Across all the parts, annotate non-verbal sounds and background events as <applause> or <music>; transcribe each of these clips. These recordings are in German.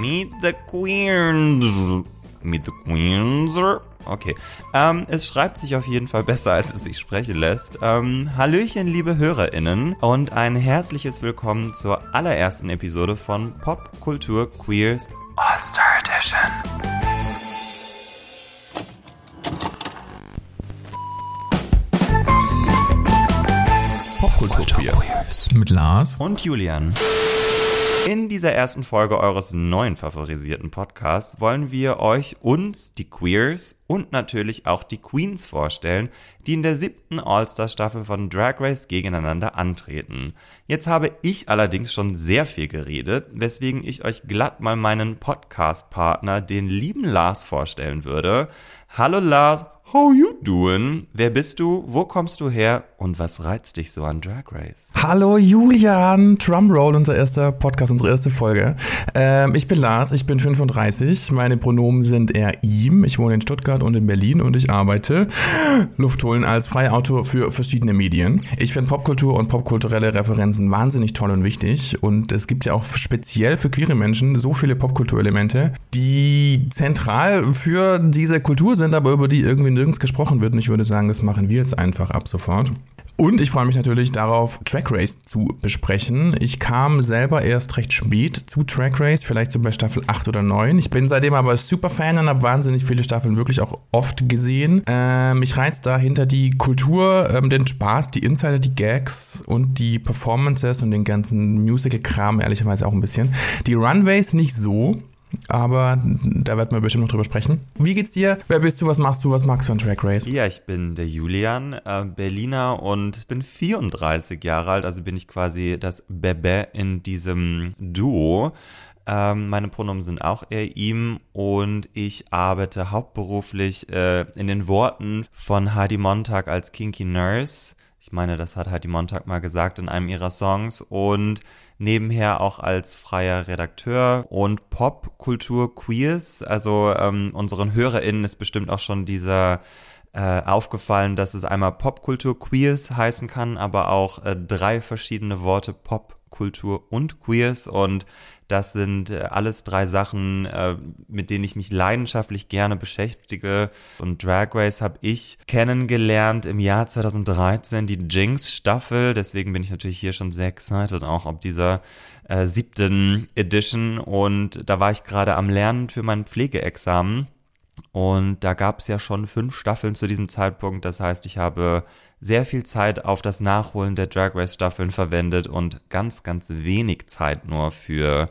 Meet the Queens. Meet the Queens. Okay. Ähm, es schreibt sich auf jeden Fall besser, als es sich sprechen lässt. Ähm, Hallöchen, liebe HörerInnen und ein herzliches Willkommen zur allerersten Episode von Popkultur Queers All-Star Edition. Popkultur-Queers. Mit Lars. Und Julian. In dieser ersten Folge eures neuen favorisierten Podcasts wollen wir euch uns, die Queers und natürlich auch die Queens vorstellen, die in der siebten All-Star-Staffel von Drag Race gegeneinander antreten. Jetzt habe ich allerdings schon sehr viel geredet, weswegen ich euch glatt mal meinen Podcast-Partner, den lieben Lars, vorstellen würde. Hallo Lars, How you doing? Wer bist du? Wo kommst du her? Und was reizt dich so an Drag Race? Hallo Julian, Drumroll, unser erster Podcast, unsere erste Folge. Ähm, ich bin Lars, ich bin 35. Meine Pronomen sind er, ihm. Ich wohne in Stuttgart und in Berlin und ich arbeite Luft holen als freier Autor für verschiedene Medien. Ich finde Popkultur und popkulturelle Referenzen wahnsinnig toll und wichtig. Und es gibt ja auch speziell für queere Menschen so viele Popkulturelemente, die zentral für diese Kultur sind, aber über die irgendwie nirgends gesprochen wird. Und ich würde sagen, das machen wir jetzt einfach ab sofort. Und ich freue mich natürlich darauf, Track Race zu besprechen. Ich kam selber erst recht spät zu Track Race, vielleicht so bei Staffel 8 oder 9. Ich bin seitdem aber super Fan und habe wahnsinnig viele Staffeln wirklich auch oft gesehen. Äh, mich reizt dahinter die Kultur, ähm, den Spaß, die Insider, die Gags und die Performances und den ganzen Musical-Kram ehrlicherweise auch ein bisschen. Die Runways nicht so. Aber da werden wir bestimmt noch drüber sprechen. Wie geht's dir? Wer bist du? Was machst du? Was magst du an Track Race? Ja, ich bin der Julian, äh, Berliner und bin 34 Jahre alt, also bin ich quasi das Bebe in diesem Duo. Ähm, meine Pronomen sind auch er, ihm und ich arbeite hauptberuflich äh, in den Worten von Heidi Montag als Kinky Nurse. Ich meine, das hat Heidi Montag mal gesagt in einem ihrer Songs und nebenher auch als freier Redakteur und Popkultur Queers. Also ähm, unseren HörerInnen ist bestimmt auch schon dieser äh, aufgefallen, dass es einmal Popkultur Queers heißen kann, aber auch äh, drei verschiedene Worte Popkultur und Queers und das sind äh, alles drei Sachen, äh, mit denen ich mich leidenschaftlich gerne beschäftige. Und Drag Race habe ich kennengelernt im Jahr 2013, die Jinx-Staffel. Deswegen bin ich natürlich hier schon sehr excited, auch ob dieser äh, siebten Edition. Und da war ich gerade am Lernen für mein Pflegeexamen. Und da gab es ja schon fünf Staffeln zu diesem Zeitpunkt. Das heißt, ich habe sehr viel Zeit auf das Nachholen der Drag Race Staffeln verwendet und ganz, ganz wenig Zeit nur für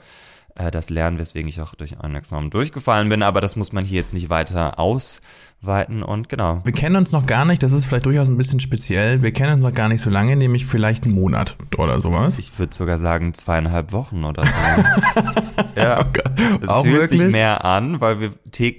äh, das Lernen, weswegen ich auch durch ein Examen durchgefallen bin. Aber das muss man hier jetzt nicht weiter ausweiten und genau. Wir kennen uns noch gar nicht, das ist vielleicht durchaus ein bisschen speziell. Wir kennen uns noch gar nicht so lange, nämlich vielleicht einen Monat oder sowas. Ich würde sogar sagen zweieinhalb Wochen oder so. <laughs> ja, es auch fühlt wirklich? sich mehr an, weil wir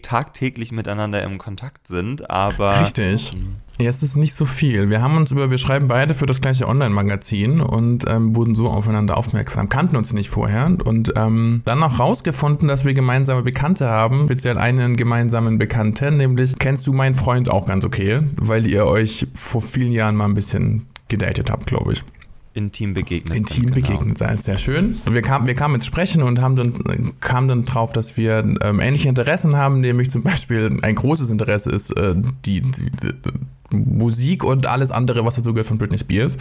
tagtäglich miteinander im Kontakt sind, aber Richtig. Ja, es ist nicht so viel. Wir haben uns über, wir schreiben beide für das gleiche Online-Magazin und ähm, wurden so aufeinander aufmerksam, kannten uns nicht vorher und ähm, dann noch rausgefunden, dass wir gemeinsame Bekannte haben, speziell einen gemeinsamen Bekannten, nämlich kennst du meinen Freund auch ganz okay, weil ihr euch vor vielen Jahren mal ein bisschen gedatet habt, glaube ich. intim begegnet Intim sind. genau. begegnet seid, sehr schön. Wir kamen, wir kamen ins Sprechen und haben dann, kamen dann drauf, dass wir ähm, ähnliche Interessen haben, nämlich zum Beispiel ein großes Interesse ist äh, die, die, die Musik und alles andere, was dazu gehört von Britney Spears.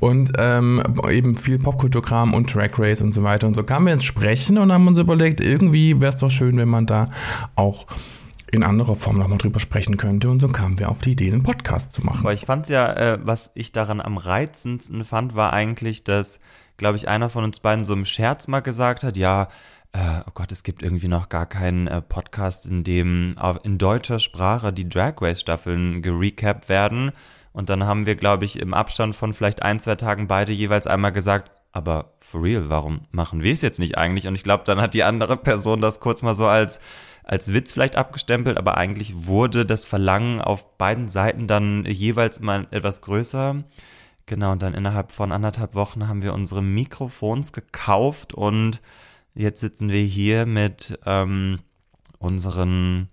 Und ähm, eben viel Popkulturkram und Track Race und so weiter. Und so kamen wir ins Sprechen und haben uns überlegt, irgendwie wäre es doch schön, wenn man da auch in anderer Form nochmal drüber sprechen könnte. Und so kamen wir auf die Idee, einen Podcast zu machen. Aber ich fand ja, äh, was ich daran am reizendsten fand, war eigentlich, dass, glaube ich, einer von uns beiden so im Scherz mal gesagt hat, ja, äh, oh Gott, es gibt irgendwie noch gar keinen äh, Podcast, in dem auf- in deutscher Sprache die Drag Race Staffeln gerecapt werden. Und dann haben wir, glaube ich, im Abstand von vielleicht ein, zwei Tagen beide jeweils einmal gesagt, aber for real, warum machen wir es jetzt nicht eigentlich? Und ich glaube, dann hat die andere Person das kurz mal so als, als Witz vielleicht abgestempelt, aber eigentlich wurde das Verlangen auf beiden Seiten dann jeweils mal etwas größer. Genau, und dann innerhalb von anderthalb Wochen haben wir unsere Mikrofons gekauft und jetzt sitzen wir hier mit ähm, unseren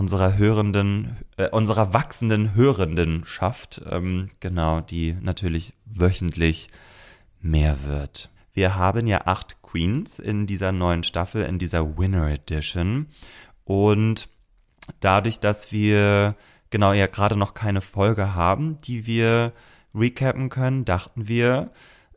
unserer hörenden, äh, unserer wachsenden Hörendenschaft, ähm, genau, die natürlich wöchentlich mehr wird. Wir haben ja acht Queens in dieser neuen Staffel, in dieser Winner Edition. Und dadurch, dass wir genau ja gerade noch keine Folge haben, die wir recappen können, dachten wir,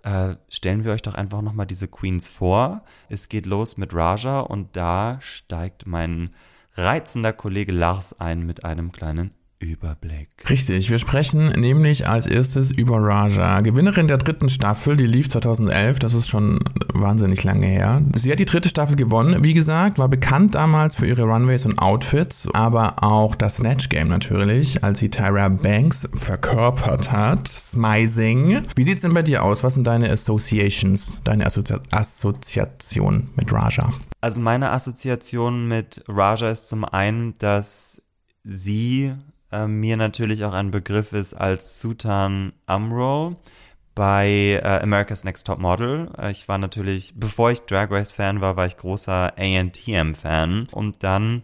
äh, stellen wir euch doch einfach nochmal diese Queens vor. Es geht los mit Raja und da steigt mein reizender Kollege Lars ein mit einem kleinen Überblick. Richtig, wir sprechen nämlich als erstes über Raja, Gewinnerin der dritten Staffel, die lief 2011, das ist schon wahnsinnig lange her. Sie hat die dritte Staffel gewonnen, wie gesagt, war bekannt damals für ihre Runways und Outfits, aber auch das Snatch Game natürlich, als sie Tyra Banks verkörpert hat. Smizing. Wie sieht's denn bei dir aus? Was sind deine Associations, deine Assozi Assoziation mit Raja? Also meine Assoziation mit Raja ist zum einen, dass sie äh, mir natürlich auch ein Begriff ist als Sutan Amro bei äh, America's Next Top Model. Äh, ich war natürlich, bevor ich Drag Race Fan war, war ich großer ANTM Fan und dann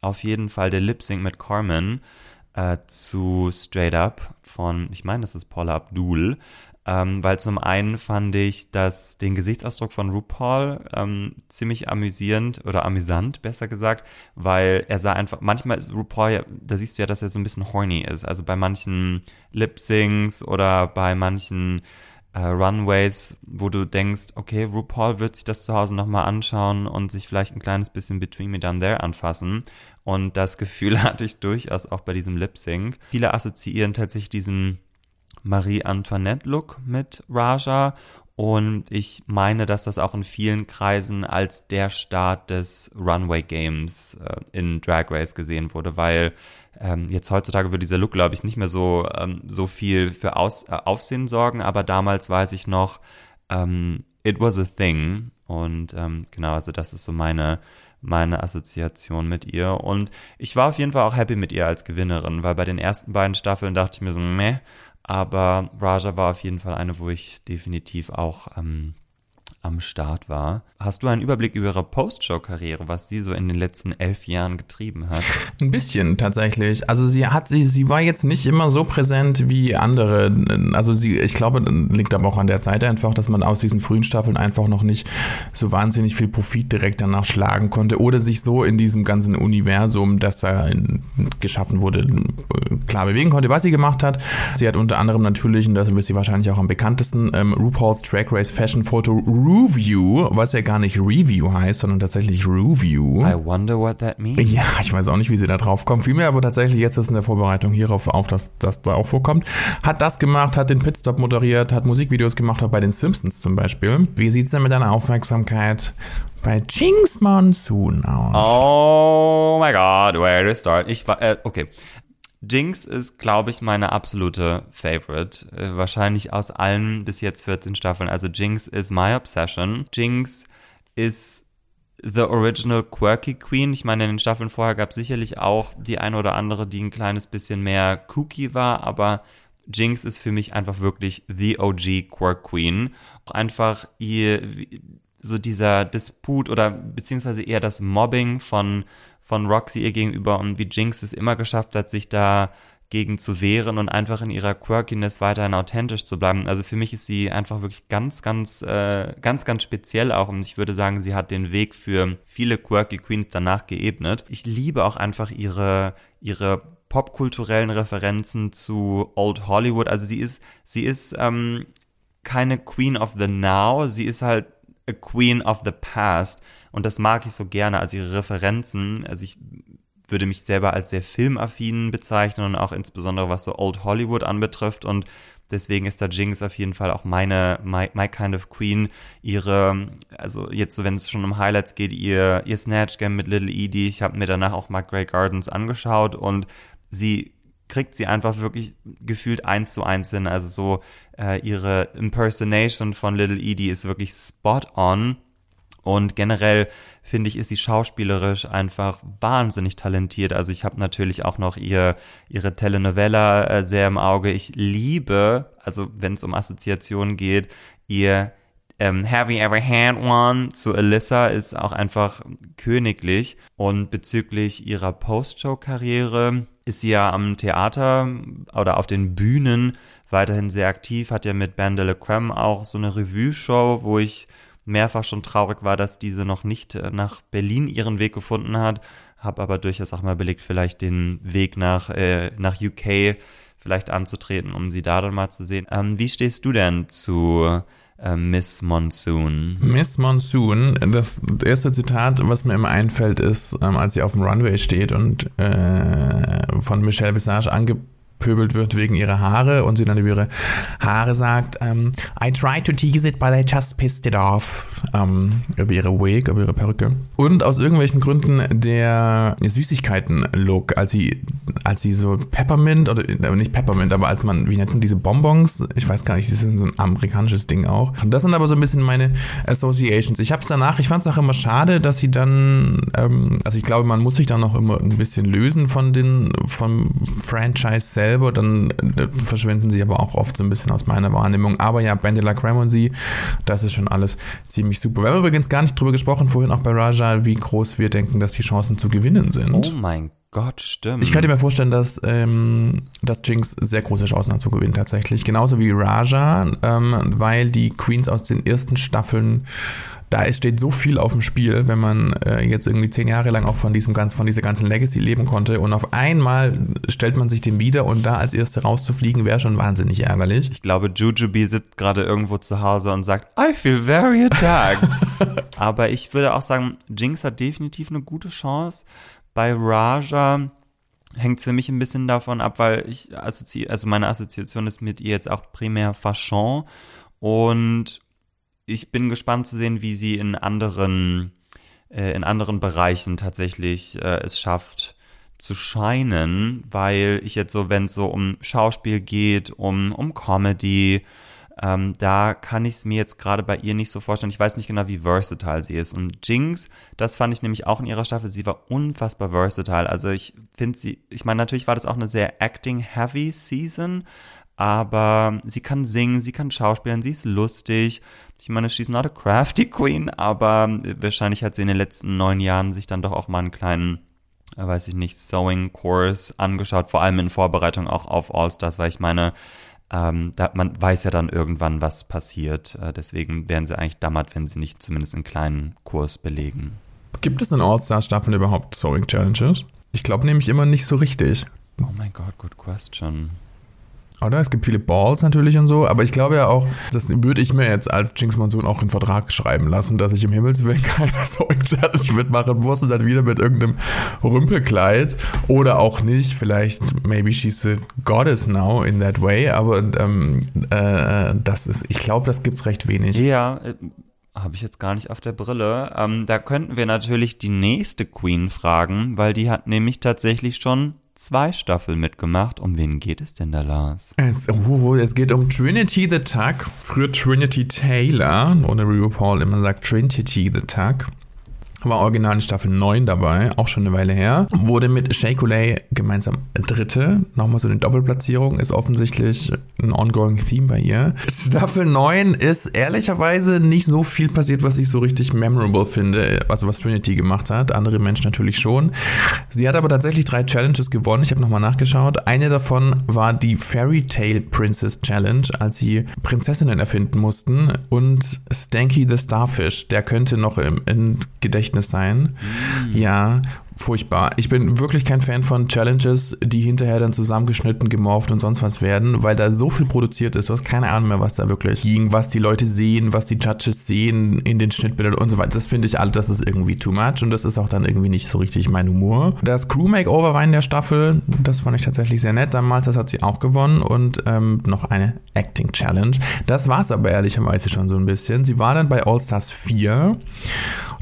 auf jeden Fall der Lip Sync mit Carmen äh, zu Straight Up von, ich meine, das ist Paula Abdul. Ähm, weil zum einen fand ich dass den Gesichtsausdruck von RuPaul ähm, ziemlich amüsierend oder amüsant, besser gesagt, weil er sah einfach, manchmal ist RuPaul, da siehst du ja, dass er so ein bisschen horny ist. Also bei manchen Lip-Syncs oder bei manchen äh, Runways, wo du denkst, okay, RuPaul wird sich das zu Hause nochmal anschauen und sich vielleicht ein kleines bisschen Between Me Down There anfassen. Und das Gefühl <laughs> hatte ich durchaus auch bei diesem Lip Sync. Viele assoziieren tatsächlich diesen Marie-Antoinette-Look mit Raja und ich meine, dass das auch in vielen Kreisen als der Start des Runway Games äh, in Drag Race gesehen wurde, weil ähm, jetzt heutzutage würde dieser Look, glaube ich, nicht mehr so, ähm, so viel für Aus, äh, Aufsehen sorgen, aber damals weiß ich noch, ähm, it was a thing. Und ähm, genau, also das ist so meine, meine Assoziation mit ihr. Und ich war auf jeden Fall auch happy mit ihr als Gewinnerin, weil bei den ersten beiden Staffeln dachte ich mir so, meh, aber Raja war auf jeden Fall eine, wo ich definitiv auch ähm, am Start war. Hast du einen Überblick über ihre Post-Show-Karriere, was sie so in den letzten elf Jahren getrieben hat? Ein bisschen tatsächlich. Also sie hat sie, sie war jetzt nicht immer so präsent wie andere. Also sie, ich glaube, liegt aber auch an der Zeit einfach, dass man aus diesen frühen Staffeln einfach noch nicht so wahnsinnig viel Profit direkt danach schlagen konnte oder sich so in diesem ganzen Universum, das da geschaffen wurde, klar bewegen konnte, was sie gemacht hat. Sie hat unter anderem natürlich, und das ist sie wahrscheinlich auch am bekanntesten, ähm, RuPaul's Drag Race Fashion Photo Review, was ja gar nicht Review heißt, sondern tatsächlich Review. I wonder what that means. Ja, ich weiß auch nicht, wie sie da drauf kommen. Vielmehr aber tatsächlich jetzt ist in der Vorbereitung hierauf auf, dass das da auch vorkommt. Hat das gemacht, hat den Pitstop moderiert, hat Musikvideos gemacht, auch bei den Simpsons zum Beispiel. Wie sieht's denn mit deiner Aufmerksamkeit bei Jinx Monsoon aus? Oh my god, where to start? Ich war, äh, okay. Jinx ist, glaube ich, meine absolute Favorite. Äh, wahrscheinlich aus allen bis jetzt 14 Staffeln. Also Jinx ist my obsession. Jinx ist the original quirky Queen. Ich meine, in den Staffeln vorher gab es sicherlich auch die eine oder andere, die ein kleines bisschen mehr kooky war, aber Jinx ist für mich einfach wirklich the OG Quirk Queen. Auch einfach ihr, so dieser Disput oder beziehungsweise eher das Mobbing von von Roxy ihr gegenüber und wie Jinx es immer geschafft hat, sich da gegen zu wehren und einfach in ihrer Quirkiness weiterhin authentisch zu bleiben. Also für mich ist sie einfach wirklich ganz, ganz, äh, ganz, ganz speziell auch und ich würde sagen, sie hat den Weg für viele quirky Queens danach geebnet. Ich liebe auch einfach ihre, ihre popkulturellen Referenzen zu Old Hollywood. Also sie ist, sie ist ähm, keine Queen of the Now, sie ist halt a Queen of the Past. Und das mag ich so gerne, also ihre Referenzen. Also ich würde mich selber als sehr filmaffin bezeichnen und auch insbesondere was so Old Hollywood anbetrifft. Und deswegen ist da Jinx auf jeden Fall auch meine, my, my kind of Queen. Ihre, also jetzt so, wenn es schon um Highlights geht, ihr, ihr Snatch Game mit Little Edie. Ich habe mir danach auch mal Grey Gardens angeschaut und sie kriegt sie einfach wirklich gefühlt eins zu eins hin. Also so äh, ihre Impersonation von Little Edie ist wirklich spot on. Und generell finde ich, ist sie schauspielerisch einfach wahnsinnig talentiert. Also ich habe natürlich auch noch ihr, ihre Telenovela äh, sehr im Auge. Ich liebe, also wenn es um Assoziationen geht, ihr ähm, Have You Ever Had One zu Alyssa ist auch einfach königlich. Und bezüglich ihrer Post-Show-Karriere ist sie ja am Theater oder auf den Bühnen weiterhin sehr aktiv, hat ja mit Band de la Creme auch so eine Revue-Show, wo ich mehrfach schon traurig war, dass diese noch nicht äh, nach Berlin ihren Weg gefunden hat. Habe aber durchaus auch mal belegt, vielleicht den Weg nach, äh, nach UK vielleicht anzutreten, um sie da dann mal zu sehen. Ähm, wie stehst du denn zu äh, Miss Monsoon? Miss Monsoon, das erste Zitat, was mir immer einfällt, ist, ähm, als sie auf dem Runway steht und äh, von Michelle Visage angeboten angepöbelt wird wegen ihrer Haare und sie dann über ihre Haare sagt, um, ähm, I tried to tease it, but I just pissed it off. Um, ähm, über ihre Wig, über ihre Perücke. Und aus irgendwelchen Gründen der Süßigkeiten-Look, als sie, als sie so Peppermint, oder äh, nicht Peppermint, aber als man, wie nennt man diese Bonbons? Ich weiß gar nicht, das ist so ein amerikanisches Ding auch. Und das sind aber so ein bisschen meine Associations. Ich habe es danach, ich fand es auch immer schade, dass sie dann, ähm, also ich glaube, man muss sich dann noch immer ein bisschen lösen von den, vom Franchise selber, dann äh, verschwinden sie aber auch oft so ein bisschen aus meiner Wahrnehmung. Aber ja, Bandela sie, das ist schon alles ziemlich super. Wir haben übrigens gar nicht drüber gesprochen vorhin auch bei Raja, wie groß wir denken, dass die Chancen zu gewinnen sind. Oh mein Gott, stimmt. Ich könnte mir vorstellen, dass, ähm, dass Jinx sehr große Chancen hat zu gewinnen tatsächlich. Genauso wie Raja, ähm, weil die Queens aus den ersten Staffeln da steht so viel auf dem Spiel, wenn man äh, jetzt irgendwie zehn Jahre lang auch von diesem ganz, von dieser ganzen Legacy leben konnte und auf einmal stellt man sich dem wieder und da als Erste rauszufliegen wäre schon wahnsinnig ärgerlich. Ich glaube, Jujubee sitzt gerade irgendwo zu Hause und sagt, I feel very attacked. <laughs> Aber ich würde auch sagen, Jinx hat definitiv eine gute Chance. Bei Raja hängt es für mich ein bisschen davon ab, weil ich assoziiere, also meine Assoziation ist mit ihr jetzt auch primär Fachon und ich bin gespannt zu sehen, wie sie in anderen, äh, in anderen Bereichen tatsächlich äh, es schafft zu scheinen, weil ich jetzt so, wenn es so um Schauspiel geht, um, um Comedy, ähm, da kann ich es mir jetzt gerade bei ihr nicht so vorstellen. Ich weiß nicht genau, wie versatile sie ist. Und Jinx, das fand ich nämlich auch in ihrer Staffel, sie war unfassbar versatile. Also ich finde sie, ich meine, natürlich war das auch eine sehr acting-heavy Season, aber sie kann singen, sie kann schauspielen, sie ist lustig. Ich meine, she's not a crafty queen, aber wahrscheinlich hat sie in den letzten neun Jahren sich dann doch auch mal einen kleinen, äh, weiß ich nicht, Sewing-Kurs angeschaut, vor allem in Vorbereitung auch auf All-Stars, weil ich meine, ähm, da, man weiß ja dann irgendwann, was passiert. Äh, deswegen wären sie eigentlich dammert, wenn sie nicht zumindest einen kleinen Kurs belegen. Gibt es in All-Stars-Staffeln überhaupt Sewing-Challenges? Ich glaube nämlich immer nicht so richtig. Oh mein Gott, good question. Oder? Es gibt viele Balls natürlich und so, aber ich glaube ja auch, das würde ich mir jetzt als Jinx Monsoon auch in Vertrag schreiben lassen, dass ich im Himmelswillen <laughs> keine Sewing Challenge mitmachen muss und dann wieder mit irgendeinem Rümpelkleid oder auch nicht. Vielleicht, maybe she's a goddess now in that way, aber ähm, äh, das ist, ich glaube, das gibt's recht wenig. Ja, äh, habe ich jetzt gar nicht auf der Brille. Ähm, da könnten wir natürlich die nächste Queen fragen, weil die hat nämlich tatsächlich schon zwei Staffeln mitgemacht. Um wen geht es denn da, Lars? Es, oh, es geht um Trinity the Tuck, früher Trinity Taylor, oder wie RuPaul immer sagt, Trinity the Tuck war original in Staffel 9 dabei, auch schon eine Weile her. Wurde mit Shea Coulee gemeinsam Dritte. Nochmal so eine Doppelplatzierung, ist offensichtlich ein ongoing Theme bei ihr. Staffel 9 ist ehrlicherweise nicht so viel passiert, was ich so richtig memorable finde, also was Trinity gemacht hat. Andere Menschen natürlich schon. Sie hat aber tatsächlich drei Challenges gewonnen. Ich habe nochmal nachgeschaut. Eine davon war die Fairy Tale Princess Challenge, als sie Prinzessinnen erfinden mussten. Und Stanky the Starfish, der könnte noch im, im Gedächtnis Gedächtnis sein. Mhm. Ja, furchtbar. Ich bin wirklich kein Fan von Challenges, die hinterher dann zusammengeschnitten, gemorpht und sonst was werden, weil da so viel produziert ist. Du hast keine Ahnung mehr, was da wirklich ging, was die Leute sehen, was die Judges sehen in den Schnittbildern und so weiter. Das finde ich alles, das ist irgendwie too much und das ist auch dann irgendwie nicht so richtig mein Humor. Das Crew Makeover war in der Staffel, das fand ich tatsächlich sehr nett damals, das hat sie auch gewonnen und ähm, noch eine Acting Challenge. Das war es aber ehrlicherweise schon so ein bisschen. Sie war dann bei All Stars 4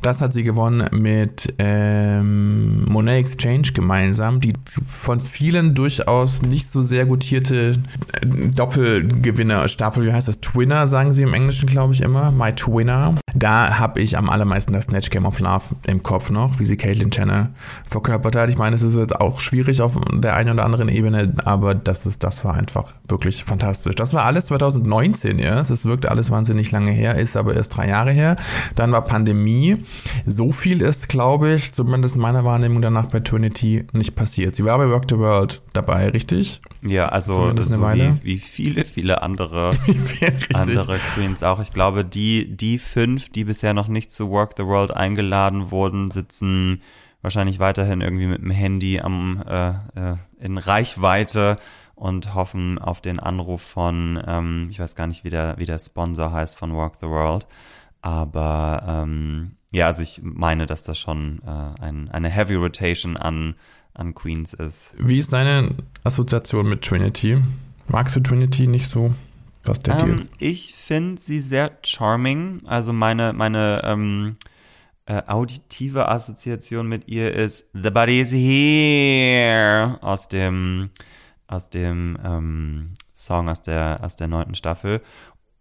das hat sie gewonnen mit ähm, Monet Exchange gemeinsam, die von vielen durchaus nicht so sehr gutierte äh, Doppelgewinner-Staffel, wie heißt das? Twinner, sagen sie im Englischen, glaube ich, immer. My Twinner. Da habe ich am allermeisten das Snatch Game of Love im Kopf noch, wie sie Caitlyn Jenner verkörpert hat. Ich meine, es ist jetzt auch schwierig auf der einen oder anderen Ebene, aber das, ist, das war einfach wirklich fantastisch. Das war alles 2019 erst. Es wirkt alles wahnsinnig lange her, ist aber erst drei Jahre her. Dann war Pandemie. So viel ist, glaube ich, zumindest in meiner Wahrnehmung danach bei Trinity nicht passiert. Sie war bei Work the World dabei, richtig? Ja, also so wie, wie, viele, viele andere, <laughs> andere Queens auch. Ich glaube, die, die fünf fünf, die bisher noch nicht zu Work the World eingeladen wurden, sitzen wahrscheinlich weiterhin irgendwie mit dem Handy am, äh, äh, in Reichweite und hoffen auf den Anruf von, ähm, ich weiß gar nicht, wie der, wie der Sponsor heißt von Walk the World. Aber ähm, ja, also ich meine, dass das schon äh, ein, eine Heavy Rotation an, an Queens ist. Wie ist deine Assoziation mit Trinity? Magst du Trinity nicht so? Was der ähm, Ich finde sie sehr charming. Also meine, meine ähm, äh, auditive Assoziation mit ihr ist The Body's Here aus dem aus dem ähm, Song aus der aus der neunten Staffel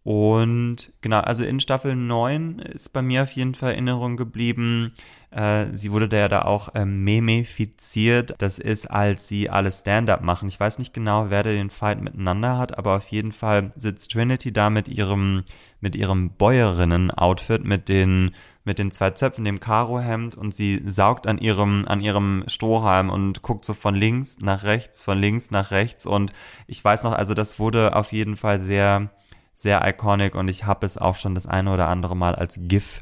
und genau, also in Staffel 9 ist bei mir auf jeden Fall Erinnerung geblieben. Äh, sie wurde da ja da auch äh, memifiziert. Das ist, als sie alle Stand-up machen. Ich weiß nicht genau, wer da den Fight miteinander hat, aber auf jeden Fall sitzt Trinity da mit ihrem, mit ihrem Bäuerinnen-Outfit, mit den, mit den zwei Zöpfen, dem Karohemd und sie saugt an ihrem, an ihrem Strohhalm und guckt so von links nach rechts, von links nach rechts. Und ich weiß noch, also das wurde auf jeden Fall sehr sehr iconic und ich habe es auch schon das eine oder andere Mal als GIF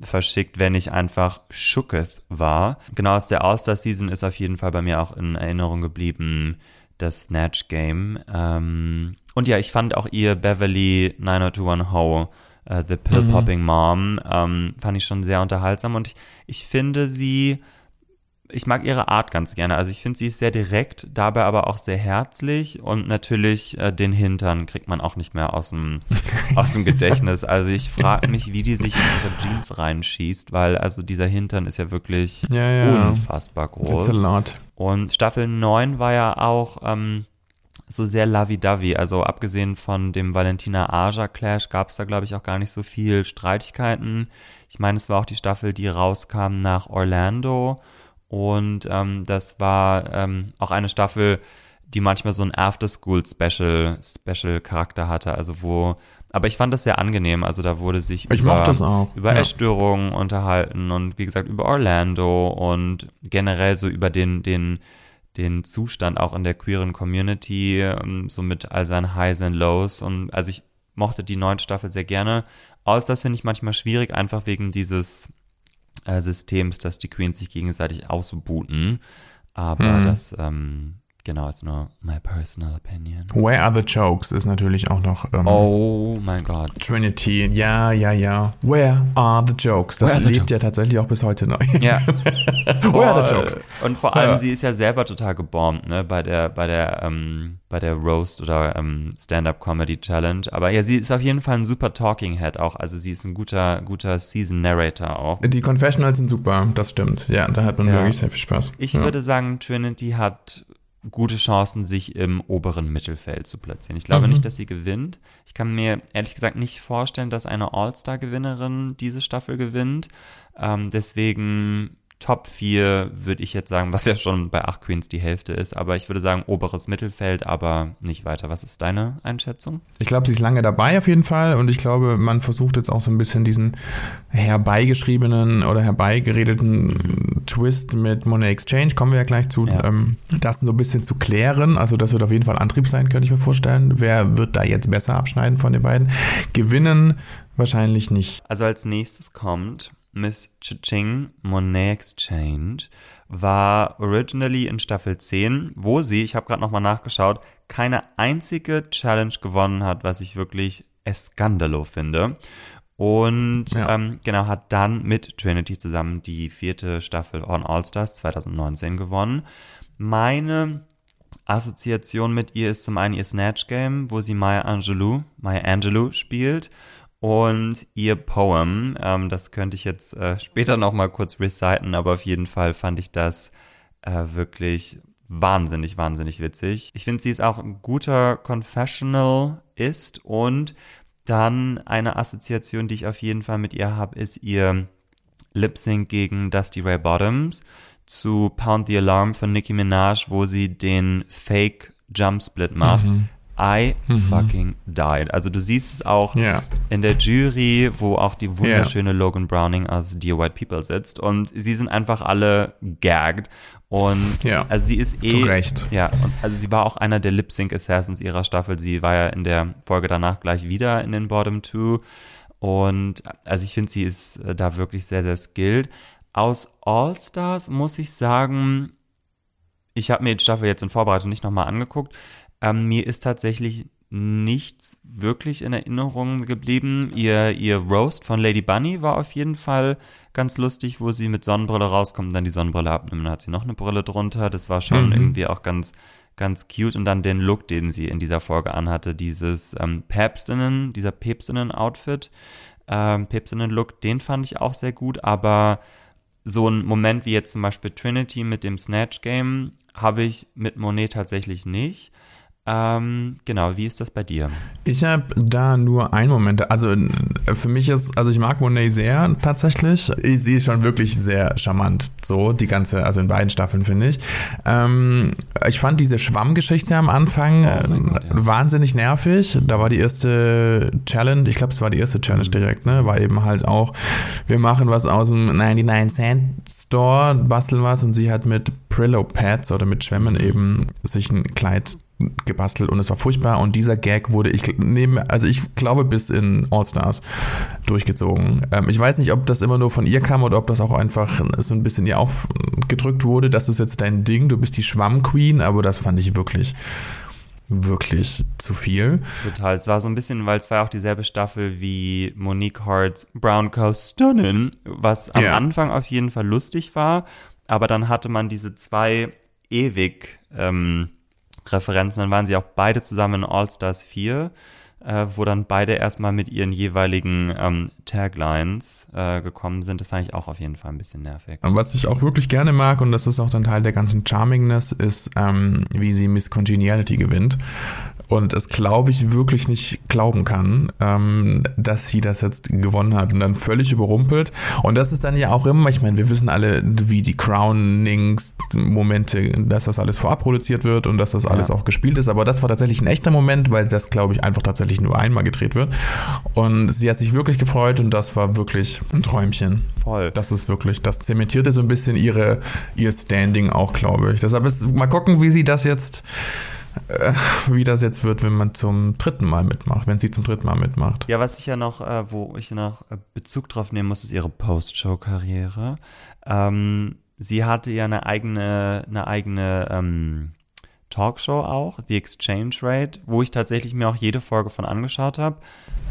verschickt, wenn ich einfach Shooketh war. Genau aus der All-Star-Season ist auf jeden Fall bei mir auch in Erinnerung geblieben das Snatch Game. Ähm, und ja, ich fand auch ihr Beverly 90210 Ho, uh, The Pill Popping mhm. Mom, ähm, fand ich schon sehr unterhaltsam und ich, ich finde sie ich mag ihre Art ganz gerne. Also ich finde, sie ist sehr direkt, dabei aber auch sehr herzlich und natürlich äh, den Hintern kriegt man auch nicht mehr aus dem, <laughs> aus dem Gedächtnis. Also ich frage mich, wie die sich in ihre Jeans reinschießt, weil also dieser Hintern ist ja wirklich ja, ja. unfassbar groß. That's a lot. Und Staffel 9 war ja auch ähm, so sehr lovey-dovey. Also abgesehen von dem Valentina Aja Clash gab es da, glaube ich, auch gar nicht so viel Streitigkeiten. Ich meine, es war auch die Staffel, die rauskam nach Orlando. Und ähm, das war ähm, auch eine Staffel, die manchmal so ein After-School-Special Special Charakter hatte, also wo aber ich fand das sehr angenehm. Also da wurde sich ich über, über ja. Essstörungen unterhalten und wie gesagt über Orlando und generell so über den, den, den Zustand auch in der queeren Community, ähm, so mit all seinen Highs and Lows. Und also ich mochte die neunte Staffel sehr gerne. All das finde ich manchmal schwierig, einfach wegen dieses äh, Systems, dass die Queens sich gegenseitig ausbooten. Aber hm. das ähm, Genau, ist nur my personal opinion. Where are the jokes ist natürlich auch noch. Ähm, oh mein Gott. Trinity, ja, ja, ja. Where are the jokes? Das lebt jokes? ja tatsächlich auch bis heute neu. Ja. <laughs> Where are the jokes? Und vor allem, ja. sie ist ja selber total gebombt, ne, bei der, bei der, ähm, bei der Roast oder ähm, Stand-Up Comedy Challenge. Aber ja, sie ist auf jeden Fall ein super Talking Head auch. Also sie ist ein guter, guter Season Narrator auch. Die Confessionals sind super, das stimmt. Ja, da hat man ja. wirklich sehr viel Spaß. Ich ja. würde sagen, Trinity hat gute Chancen, sich im oberen Mittelfeld zu platzieren. Ich glaube mhm. nicht, dass sie gewinnt. Ich kann mir ehrlich gesagt nicht vorstellen, dass eine All-Star-Gewinnerin diese Staffel gewinnt. Ähm, deswegen Top 4 würde ich jetzt sagen, was ja schon bei 8 Queens die Hälfte ist, aber ich würde sagen oberes Mittelfeld, aber nicht weiter. Was ist deine Einschätzung? Ich glaube, sie ist lange dabei auf jeden Fall und ich glaube, man versucht jetzt auch so ein bisschen diesen herbeigeschriebenen oder herbeigeredeten mhm. Twist mit Money Exchange, kommen wir ja gleich zu, ja. Ähm, das so ein bisschen zu klären. Also das wird auf jeden Fall Antrieb sein, könnte ich mir vorstellen. Wer wird da jetzt besser abschneiden von den beiden? Gewinnen wahrscheinlich nicht. Also als nächstes kommt Miss Chiching Monet Exchange war originally in Staffel 10, wo sie, ich habe gerade nochmal nachgeschaut, keine einzige Challenge gewonnen hat, was ich wirklich eskandalo finde. Und ja. ähm, genau, hat dann mit Trinity zusammen die vierte Staffel On All Stars 2019 gewonnen. Meine Assoziation mit ihr ist zum einen ihr Snatch Game, wo sie Maya Angelou, Maya Angelou spielt und ihr Poem, ähm, das könnte ich jetzt äh, später nochmal kurz reciten, aber auf jeden Fall fand ich das äh, wirklich wahnsinnig, wahnsinnig witzig. Ich finde, sie ist auch ein guter Confessional ist und dann eine Assoziation, die ich auf jeden Fall mit ihr habe, ist ihr Lip Sync gegen Dusty Ray Bottoms zu Pound the Alarm von Nicki Minaj, wo sie den Fake Jump Split macht. Mhm. I mhm. fucking died. Also du siehst es auch yeah. in der Jury, wo auch die wunderschöne yeah. Logan Browning aus Dear White People sitzt und sie sind einfach alle gagged und ja. also sie ist eh Zu Recht. ja und also sie war auch einer der Lip Sync Assassins ihrer Staffel. Sie war ja in der Folge danach gleich wieder in den Bottom Two Und also ich finde, sie ist äh, da wirklich sehr, sehr skilled. Aus All Stars muss ich sagen, ich habe mir die Staffel jetzt in Vorbereitung nicht nochmal angeguckt. Ähm, mir ist tatsächlich nichts wirklich in Erinnerung geblieben. Ihr, ihr Roast von Lady Bunny war auf jeden Fall ganz lustig, wo sie mit Sonnenbrille rauskommt und dann die Sonnenbrille abnimmt. Dann hat sie noch eine Brille drunter. Das war schon mhm. irgendwie auch ganz, ganz cute. Und dann den Look, den sie in dieser Folge anhatte, dieses ähm, Päpstinnen, dieser Päpstinnen-Outfit, ähm, Päpstinnen-Look, den fand ich auch sehr gut. Aber so ein Moment wie jetzt zum Beispiel Trinity mit dem Snatch Game habe ich mit Monet tatsächlich nicht. Ähm, genau, wie ist das bei dir? Ich habe da nur einen Moment. Also für mich ist, also ich mag Monet sehr tatsächlich. Ich, sie ist schon wirklich sehr charmant. So, die ganze, also in beiden Staffeln finde ich. Ähm, ich fand diese Schwammgeschichte am Anfang oh Gott, ja. wahnsinnig nervig. Da war die erste Challenge, ich glaube, es war die erste Challenge mhm. direkt, ne? War eben halt auch, wir machen was aus dem 99 Cent Store, basteln was und sie hat mit Prillo Pads oder mit Schwämmen eben sich ein Kleid gebastelt und es war furchtbar und dieser Gag wurde, ich nehme, also ich glaube bis in All Stars durchgezogen. Ähm, ich weiß nicht, ob das immer nur von ihr kam oder ob das auch einfach so ein bisschen ihr aufgedrückt wurde, das ist jetzt dein Ding, du bist die Schwamm-Queen, aber das fand ich wirklich wirklich zu viel. Total. Es war so ein bisschen, weil es war auch dieselbe Staffel wie Monique Hart's Brown Coast Stunning, was am yeah. Anfang auf jeden Fall lustig war, aber dann hatte man diese zwei ewig ähm, Referenzen. Dann waren sie auch beide zusammen in All Stars 4, äh, wo dann beide erstmal mit ihren jeweiligen ähm, Taglines äh, gekommen sind. Das fand ich auch auf jeden Fall ein bisschen nervig. Und was ich auch wirklich gerne mag, und das ist auch dann Teil der ganzen Charmingness, ist, ähm, wie sie Miss Congeniality gewinnt und es glaube ich wirklich nicht glauben kann, ähm, dass sie das jetzt gewonnen hat und dann völlig überrumpelt. Und das ist dann ja auch immer, ich meine, wir wissen alle, wie die Crownings-Momente, dass das alles vorab produziert wird und dass das alles ja. auch gespielt ist. Aber das war tatsächlich ein echter Moment, weil das, glaube ich, einfach tatsächlich nur einmal gedreht wird. Und sie hat sich wirklich gefreut und das war wirklich ein Träumchen. Voll. Das ist wirklich, das zementierte so ein bisschen ihre, ihr Standing auch, glaube ich. Deshalb ist, mal gucken, wie sie das jetzt äh, wie das jetzt wird, wenn man zum dritten Mal mitmacht, wenn sie zum dritten Mal mitmacht. Ja, was ich ja noch, äh, wo ich noch äh, Bezug drauf nehmen muss, ist ihre Post-Show-Karriere. Ähm, sie hatte ja eine eigene, eine eigene ähm, Talkshow auch, The Exchange Rate, wo ich tatsächlich mir auch jede Folge von angeschaut habe.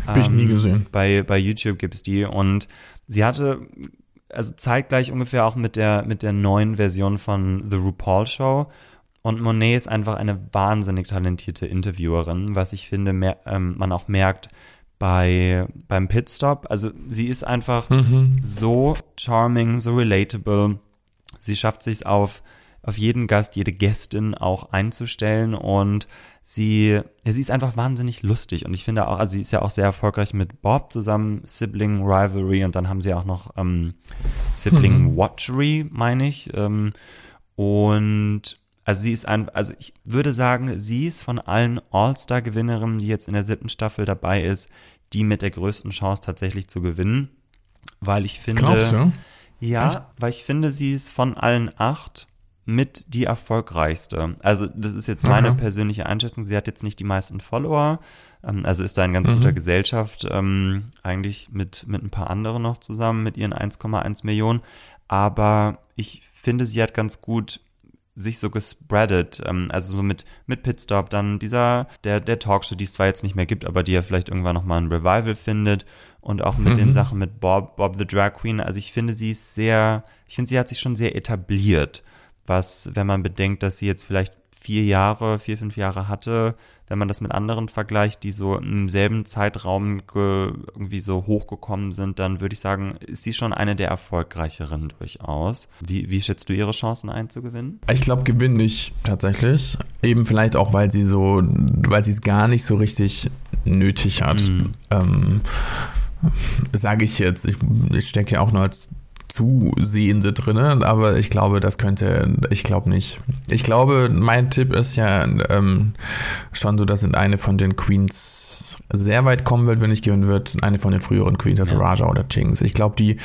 Hab ähm, ich nie ähm, gesehen. Bei, bei YouTube gibt es die und sie hatte also zeitgleich ungefähr auch mit der, mit der neuen Version von The RuPaul Show und Monet ist einfach eine wahnsinnig talentierte Interviewerin, was ich finde, mehr, ähm, man auch merkt bei, beim Pitstop. Also sie ist einfach mhm. so charming, so relatable. Sie schafft sich auf, auf jeden Gast, jede Gästin auch einzustellen und sie, sie ist einfach wahnsinnig lustig und ich finde auch, also sie ist ja auch sehr erfolgreich mit Bob zusammen, Sibling Rivalry und dann haben sie auch noch ähm, Sibling mhm. Watchery, meine ich. Ähm, und also sie ist ein, also ich würde sagen, sie ist von allen All-Star-Gewinnerinnen, die jetzt in der siebten Staffel dabei ist, die mit der größten Chance tatsächlich zu gewinnen. Weil ich finde. Glaubst du? Ja, Echt? weil ich finde, sie ist von allen acht mit die erfolgreichste. Also, das ist jetzt meine Aha. persönliche Einschätzung. Sie hat jetzt nicht die meisten Follower, ähm, also ist da in ganz mhm. guter Gesellschaft, ähm, eigentlich mit, mit ein paar anderen noch zusammen, mit ihren 1,1 Millionen. Aber ich finde, sie hat ganz gut sich so gespreadet, ähm, also so mit, mit Pitstop, dann dieser, der, der Talkshow, die es zwar jetzt nicht mehr gibt, aber die ja vielleicht irgendwann nochmal ein Revival findet und auch mit mhm. den Sachen mit Bob, Bob the Drag Queen, also ich finde sie ist sehr, ich finde sie hat sich schon sehr etabliert, was, wenn man bedenkt, dass sie jetzt vielleicht vier Jahre, vier, fünf Jahre hatte, wenn man das mit anderen vergleicht, die so im selben Zeitraum irgendwie so hochgekommen sind, dann würde ich sagen, ist sie schon eine der erfolgreicheren durchaus. Wie, wie schätzt du ihre Chancen einzugewinnen? Ich glaube, gewinn nicht tatsächlich. Eben vielleicht auch, weil sie so, weil sie es gar nicht so richtig nötig hat. Mhm. Ähm, sage ich jetzt. Ich, ich stecke ja auch nur als Zusehende drin, aber ich glaube, das könnte, ich glaube nicht. Ich glaube, mein Tipp ist ja ähm, schon so, dass in eine von den Queens sehr weit kommen wird, wenn nicht gehen wird, eine von den früheren Queens, also ja. Raja oder Chings. Ich glaube, die,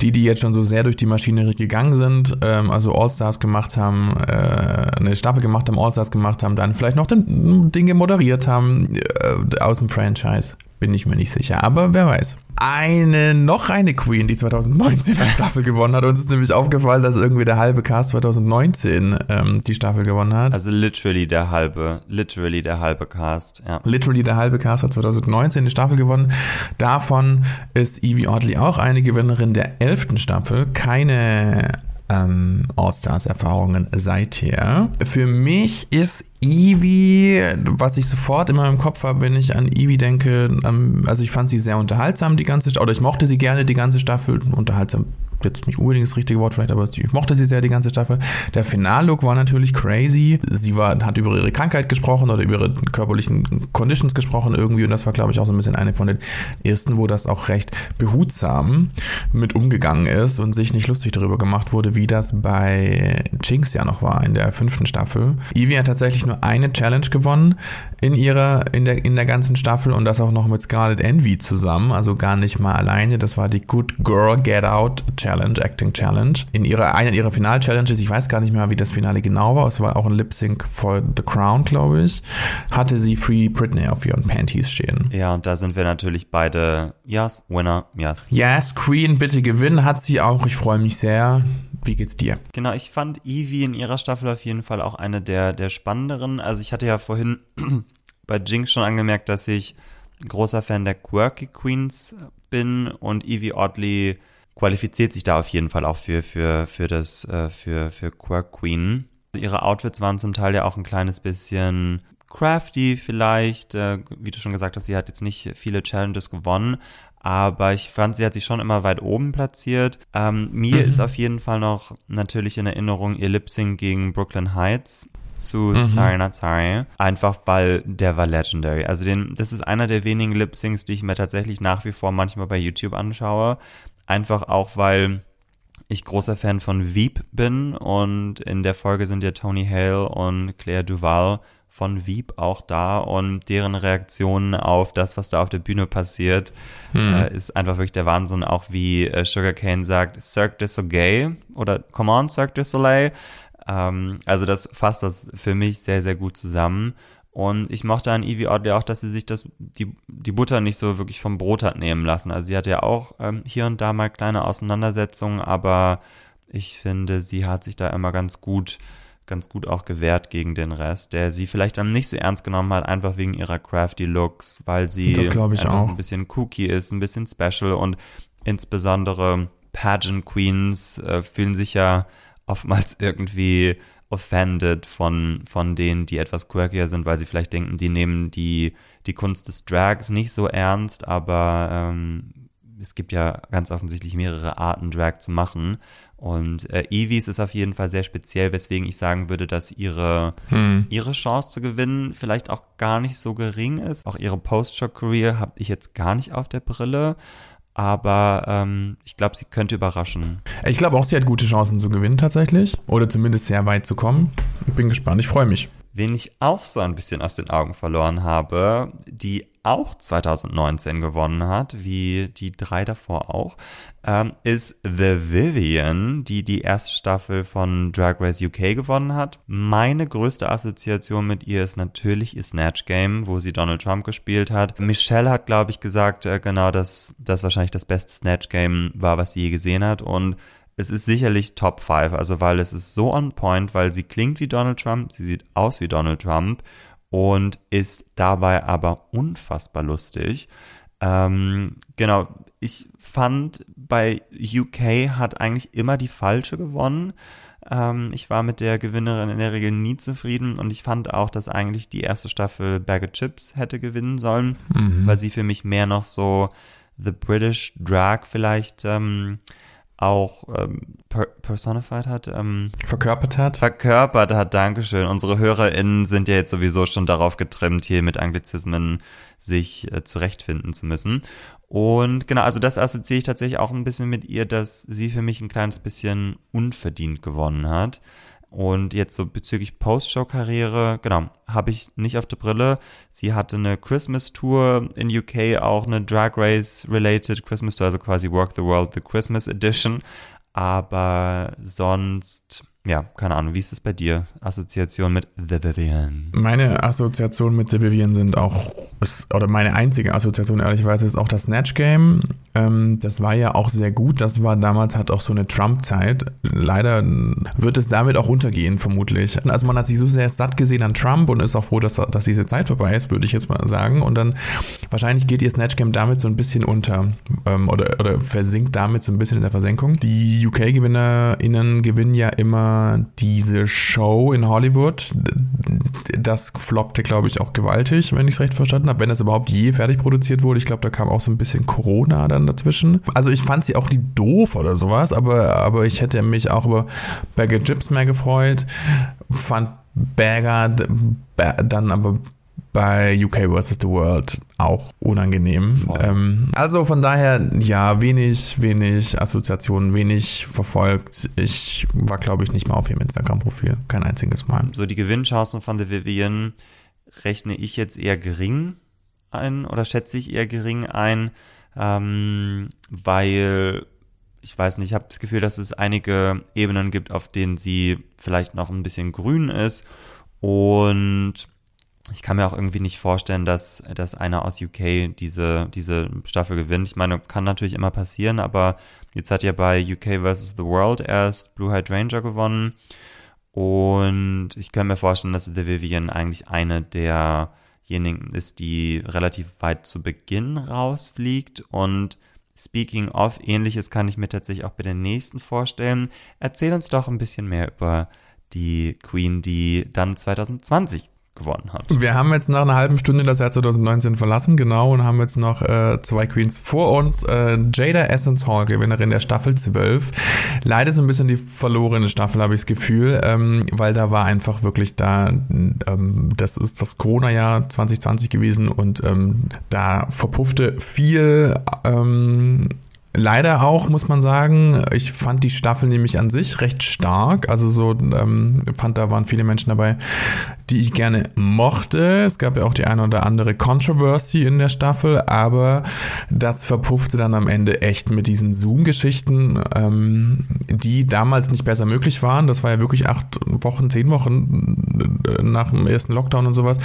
die, die jetzt schon so sehr durch die Maschinerie gegangen sind, ähm, also All-Stars gemacht haben, äh, eine Staffel gemacht haben, All-Stars gemacht haben, dann vielleicht noch den, Dinge moderiert haben äh, aus dem Franchise bin ich mir nicht sicher. Aber wer weiß. Eine, noch eine Queen, die 2019 die <laughs> Staffel gewonnen hat. Uns ist nämlich aufgefallen, dass irgendwie der halbe Cast 2019 ähm, die Staffel gewonnen hat. Also literally der halbe, literally der halbe Cast, ja. Literally der halbe Cast hat 2019 die Staffel gewonnen. Davon ist Evie Oddly auch eine Gewinnerin der elften Staffel. Keine ähm, All-Stars-Erfahrungen seither. Für mich ist Eevee, was ich sofort immer im Kopf habe, wenn ich an Eevee denke, ähm, also ich fand sie sehr unterhaltsam die ganze Staffel, oder ich mochte sie gerne die ganze Staffel, unterhaltsam jetzt nicht unbedingt das richtige Wort vielleicht, aber ich mochte sie sehr die ganze Staffel. Der Finallook war natürlich crazy. Sie war, hat über ihre Krankheit gesprochen oder über ihre körperlichen Conditions gesprochen irgendwie und das war, glaube ich, auch so ein bisschen eine von den ersten, wo das auch recht behutsam mit umgegangen ist und sich nicht lustig darüber gemacht wurde, wie das bei Jinx ja noch war in der fünften Staffel. Evie hat tatsächlich nur eine Challenge gewonnen in ihrer, in der, in der ganzen Staffel und das auch noch mit Scarlet Envy zusammen, also gar nicht mal alleine. Das war die Good Girl Get Out Challenge Challenge, Acting Challenge. In ihrer, einer ihrer Final-Challenges, ich weiß gar nicht mehr, wie das Finale genau war, es war auch ein Lip-Sync for The Crown, glaube ich, hatte sie Free Britney auf ihren Panties stehen. Ja, und da sind wir natürlich beide, yes, Winner, yes. Yes, Queen, bitte gewinnen, hat sie auch. Ich freue mich sehr. Wie geht's dir? Genau, ich fand Evie in ihrer Staffel auf jeden Fall auch eine der, der spannenderen. Also ich hatte ja vorhin <clears throat> bei Jinx schon angemerkt, dass ich großer Fan der Quirky Queens bin und Evie Oddly qualifiziert sich da auf jeden Fall auch für, für, für das, äh, für, für Quirk Queen. Ihre Outfits waren zum Teil ja auch ein kleines bisschen crafty vielleicht. Äh, wie du schon gesagt hast, sie hat jetzt nicht viele Challenges gewonnen, aber ich fand, sie hat sich schon immer weit oben platziert. Ähm, mir mhm. ist auf jeden Fall noch natürlich in Erinnerung ihr Lip Sync gegen Brooklyn Heights zu mhm. Sorry Not Sorry. Einfach weil der war legendary. Also den, das ist einer der wenigen Lip Syncs, die ich mir tatsächlich nach wie vor manchmal bei YouTube anschaue. Einfach auch, weil ich großer Fan von Veep bin und in der Folge sind ja Tony Hale und Claire Duval von Veep auch da und deren Reaktionen auf das, was da auf der Bühne passiert, hm. äh, ist einfach wirklich der Wahnsinn. Auch wie äh, Sugarcane sagt, Cirque du Soleil oder Come on, Cirque du Soleil. Ähm, also das fasst das für mich sehr, sehr gut zusammen. Und ich mochte an Evie Oddly auch, dass sie sich das, die, die Butter nicht so wirklich vom Brot hat nehmen lassen. Also sie hatte ja auch ähm, hier und da mal kleine Auseinandersetzungen, aber ich finde, sie hat sich da immer ganz gut, ganz gut auch gewehrt gegen den Rest, der sie vielleicht dann nicht so ernst genommen hat, einfach wegen ihrer crafty Looks, weil sie ein bisschen kooky ist, ein bisschen special und insbesondere Pageant Queens äh, fühlen sich ja oftmals <laughs> irgendwie offended von, von denen, die etwas quirkier sind, weil sie vielleicht denken, die nehmen die, die Kunst des Drags nicht so ernst, aber ähm, es gibt ja ganz offensichtlich mehrere Arten, Drag zu machen. Und äh, Evies ist auf jeden Fall sehr speziell, weswegen ich sagen würde, dass ihre, hm. ihre Chance zu gewinnen vielleicht auch gar nicht so gering ist. Auch ihre Post-Shock-Career habe ich jetzt gar nicht auf der Brille aber ähm, ich glaube, sie könnte überraschen. Ich glaube auch, sie hat gute Chancen zu gewinnen tatsächlich. Oder zumindest sehr weit zu kommen. Ich bin gespannt, ich freue mich. Wen ich auch so ein bisschen aus den Augen verloren habe, die auch 2019 gewonnen hat, wie die drei davor auch, ähm, ist The Vivian, die die erste Staffel von Drag Race UK gewonnen hat. Meine größte Assoziation mit ihr ist natürlich ihr Snatch Game, wo sie Donald Trump gespielt hat. Michelle hat, glaube ich, gesagt, äh, genau, dass das wahrscheinlich das beste Snatch Game war, was sie je gesehen hat und es ist sicherlich Top 5, also weil es ist so on point, weil sie klingt wie Donald Trump, sie sieht aus wie Donald Trump und ist dabei aber unfassbar lustig. Ähm, genau, ich fand bei UK hat eigentlich immer die falsche gewonnen. Ähm, ich war mit der Gewinnerin in der Regel nie zufrieden und ich fand auch, dass eigentlich die erste Staffel Bag of Chips hätte gewinnen sollen, mhm. weil sie für mich mehr noch so The British Drag vielleicht ähm, auch ähm, per personified hat. Ähm, verkörpert hat. Verkörpert hat, Dankeschön. Unsere HörerInnen sind ja jetzt sowieso schon darauf getrimmt, hier mit Anglizismen sich äh, zurechtfinden zu müssen. Und genau, also das assoziiere ich tatsächlich auch ein bisschen mit ihr, dass sie für mich ein kleines bisschen unverdient gewonnen hat. Und jetzt so bezüglich Post-Show-Karriere, genau, habe ich nicht auf der Brille. Sie hatte eine Christmas-Tour in UK, auch eine Drag Race-related Christmas-Tour, also quasi Work the World, the Christmas Edition. Aber sonst ja, keine Ahnung, wie ist es bei dir? Assoziation mit The Vivian? Meine Assoziation mit The Vivian sind auch, oder meine einzige Assoziation ehrlicherweise ist auch das Snatch Game. Ähm, das war ja auch sehr gut. Das war damals halt auch so eine Trump-Zeit. Leider wird es damit auch untergehen, vermutlich. Also man hat sich so sehr satt gesehen an Trump und ist auch froh, dass, dass diese Zeit vorbei ist, würde ich jetzt mal sagen. Und dann wahrscheinlich geht ihr Snatch Game damit so ein bisschen unter ähm, oder, oder versinkt damit so ein bisschen in der Versenkung. Die UK-GewinnerInnen gewinnen ja immer diese Show in Hollywood. Das floppte, glaube ich, auch gewaltig, wenn ich es recht verstanden habe, wenn es überhaupt je fertig produziert wurde. Ich glaube, da kam auch so ein bisschen Corona dann dazwischen. Also ich fand sie auch nie doof oder sowas, aber, aber ich hätte mich auch über Bagger Chips mehr gefreut. Fand Bagger dann aber bei UK vs. The World auch unangenehm. Ähm, also von daher, ja, wenig, wenig Assoziationen, wenig verfolgt. Ich war, glaube ich, nicht mal auf ihrem Instagram-Profil. Kein einziges Mal. So die Gewinnchancen von The Vivian rechne ich jetzt eher gering ein oder schätze ich eher gering ein, ähm, weil ich weiß nicht, ich habe das Gefühl, dass es einige Ebenen gibt, auf denen sie vielleicht noch ein bisschen grün ist und ich kann mir auch irgendwie nicht vorstellen, dass, dass einer aus UK diese, diese Staffel gewinnt. Ich meine, kann natürlich immer passieren, aber jetzt hat ja bei UK vs. The World erst Blue Hydrangea gewonnen. Und ich kann mir vorstellen, dass The Vivian eigentlich eine derjenigen ist, die relativ weit zu Beginn rausfliegt. Und speaking of, ähnliches kann ich mir tatsächlich auch bei der nächsten vorstellen. Erzähl uns doch ein bisschen mehr über die Queen, die dann 2020 gewonnen hat. Wir haben jetzt nach einer halben Stunde das Jahr 2019 verlassen, genau, und haben jetzt noch äh, zwei Queens vor uns. Äh, Jada Essence Hall, Gewinnerin der Staffel 12. Leider so ein bisschen die verlorene Staffel, habe ich das Gefühl, ähm, weil da war einfach wirklich da, ähm, das ist das Corona-Jahr 2020 gewesen und ähm, da verpuffte viel ähm, Leider auch, muss man sagen. Ich fand die Staffel nämlich an sich recht stark. Also so, ähm, fand, da waren viele Menschen dabei, die ich gerne mochte. Es gab ja auch die eine oder andere Controversy in der Staffel, aber das verpuffte dann am Ende echt mit diesen Zoom-Geschichten, ähm, die damals nicht besser möglich waren. Das war ja wirklich acht Wochen, zehn Wochen nach dem ersten Lockdown und sowas.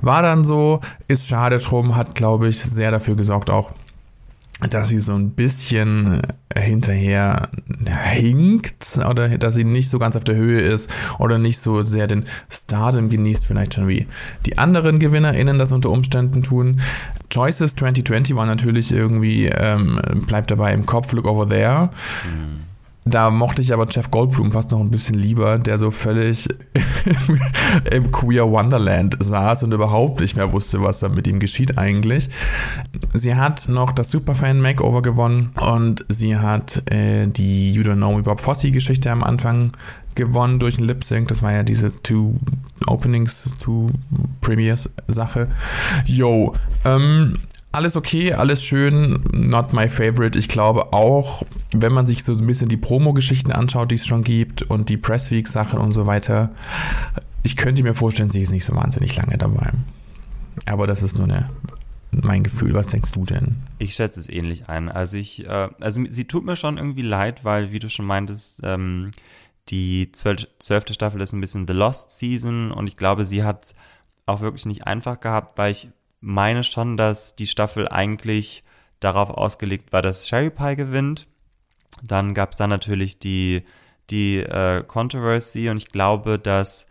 War dann so, ist schade drum, hat, glaube ich, sehr dafür gesorgt auch, dass sie so ein bisschen hinterher hinkt oder dass sie nicht so ganz auf der Höhe ist oder nicht so sehr den Stardom genießt, vielleicht schon wie die anderen GewinnerInnen das unter Umständen tun. Choices 2020 war natürlich irgendwie, ähm, bleibt dabei im Kopf, Look Over There. Mhm da mochte ich aber Jeff Goldblum fast noch ein bisschen lieber, der so völlig <laughs> im Queer Wonderland saß und überhaupt nicht mehr wusste, was da mit ihm geschieht eigentlich. Sie hat noch das Superfan Makeover gewonnen und sie hat äh, die You Don't Know Me Bob Fosse Geschichte am Anfang gewonnen durch ein Lip Sync. Das war ja diese Two Openings, Two Premiers Sache. Yo, ähm, alles okay, alles schön, not my favorite. Ich glaube auch, wenn man sich so ein bisschen die Promo-Geschichten anschaut, die es schon gibt und die Pressweek-Sachen und so weiter, ich könnte mir vorstellen, sie ist nicht so wahnsinnig lange dabei. Aber das ist nur eine, mein Gefühl. Was denkst du denn? Ich schätze es ähnlich ein. Also ich, äh, also sie tut mir schon irgendwie leid, weil, wie du schon meintest, ähm, die zwölfte Staffel ist ein bisschen The Lost Season und ich glaube, sie hat auch wirklich nicht einfach gehabt, weil ich meine schon, dass die Staffel eigentlich darauf ausgelegt war, dass Sherry Pie gewinnt. Dann gab es da natürlich die, die äh, Controversy und ich glaube, dass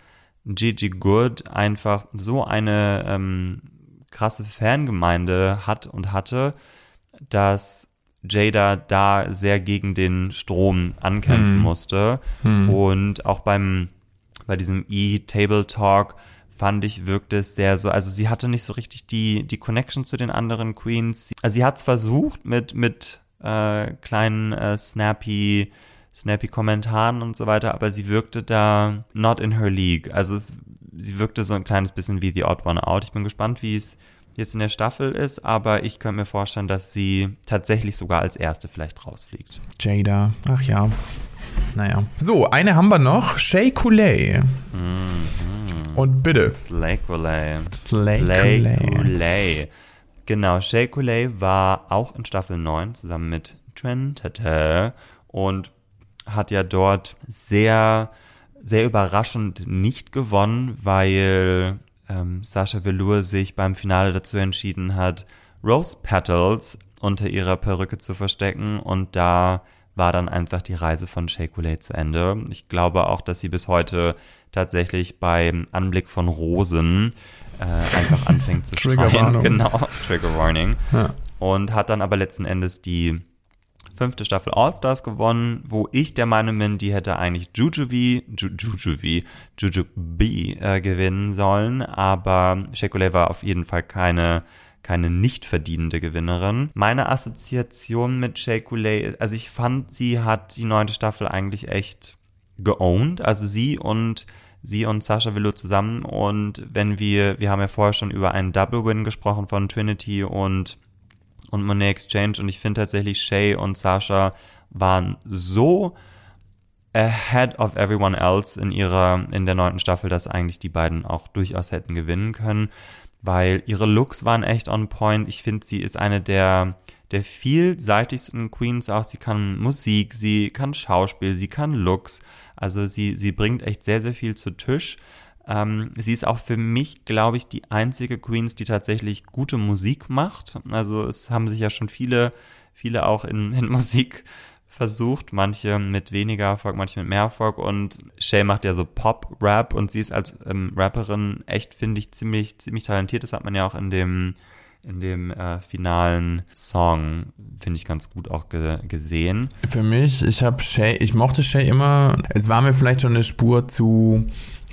Gigi Good einfach so eine ähm, krasse Fangemeinde hat und hatte, dass Jada da sehr gegen den Strom ankämpfen hm. musste. Hm. Und auch beim bei diesem E-Table Talk fand ich, wirkte es sehr so, also sie hatte nicht so richtig die, die Connection zu den anderen Queens. Also sie hat es versucht mit, mit äh, kleinen äh, snappy, snappy Kommentaren und so weiter, aber sie wirkte da not in her league. Also es, sie wirkte so ein kleines bisschen wie The Odd One Out. Ich bin gespannt, wie es jetzt in der Staffel ist, aber ich könnte mir vorstellen, dass sie tatsächlich sogar als erste vielleicht rausfliegt. Jada, ach ja. Naja. So, eine haben wir noch. Shay Coulee. Mhm. Und bitte. Slay Coulee. Slay Genau, Shay Coulee war auch in Staffel 9 zusammen mit Trent und hat ja dort sehr sehr überraschend nicht gewonnen, weil ähm, Sascha Velour sich beim Finale dazu entschieden hat, Rose Petals unter ihrer Perücke zu verstecken und da war dann einfach die Reise von Shea Coulee zu Ende. Ich glaube auch, dass sie bis heute tatsächlich beim Anblick von Rosen äh, einfach anfängt zu <laughs> schreien. Genau, <laughs> Trigger Warning. Ja. Und hat dann aber letzten Endes die fünfte Staffel All-Stars gewonnen, wo ich der Meinung bin, die hätte eigentlich Jujubi, Ju Jujubi, äh, gewinnen sollen, aber Shea war auf jeden Fall keine keine nicht verdienende Gewinnerin. Meine Assoziation mit Shea also ich fand, sie hat die neunte Staffel eigentlich echt geowned, also sie und sie und Sascha Willow zusammen. Und wenn wir, wir haben ja vorher schon über einen Double Win gesprochen von Trinity und und Monet Exchange. Und ich finde tatsächlich Shay und Sasha waren so ahead of everyone else in ihrer, in der neunten Staffel, dass eigentlich die beiden auch durchaus hätten gewinnen können, weil ihre Looks waren echt on point. Ich finde, sie ist eine der, der vielseitigsten Queens auch. Sie kann Musik, sie kann Schauspiel, sie kann Looks. Also sie, sie bringt echt sehr, sehr viel zu Tisch. Ähm, sie ist auch für mich, glaube ich, die einzige Queens, die tatsächlich gute Musik macht. Also es haben sich ja schon viele, viele auch in, in <laughs> Musik versucht, manche mit weniger Erfolg, manche mit mehr Erfolg und Shay macht ja so Pop-Rap und sie ist als ähm, Rapperin echt, finde ich, ziemlich, ziemlich talentiert. Das hat man ja auch in dem in dem äh, finalen Song, finde ich ganz gut auch ge gesehen. Für mich, ich habe Shay, ich mochte Shay immer, es war mir vielleicht schon eine Spur zu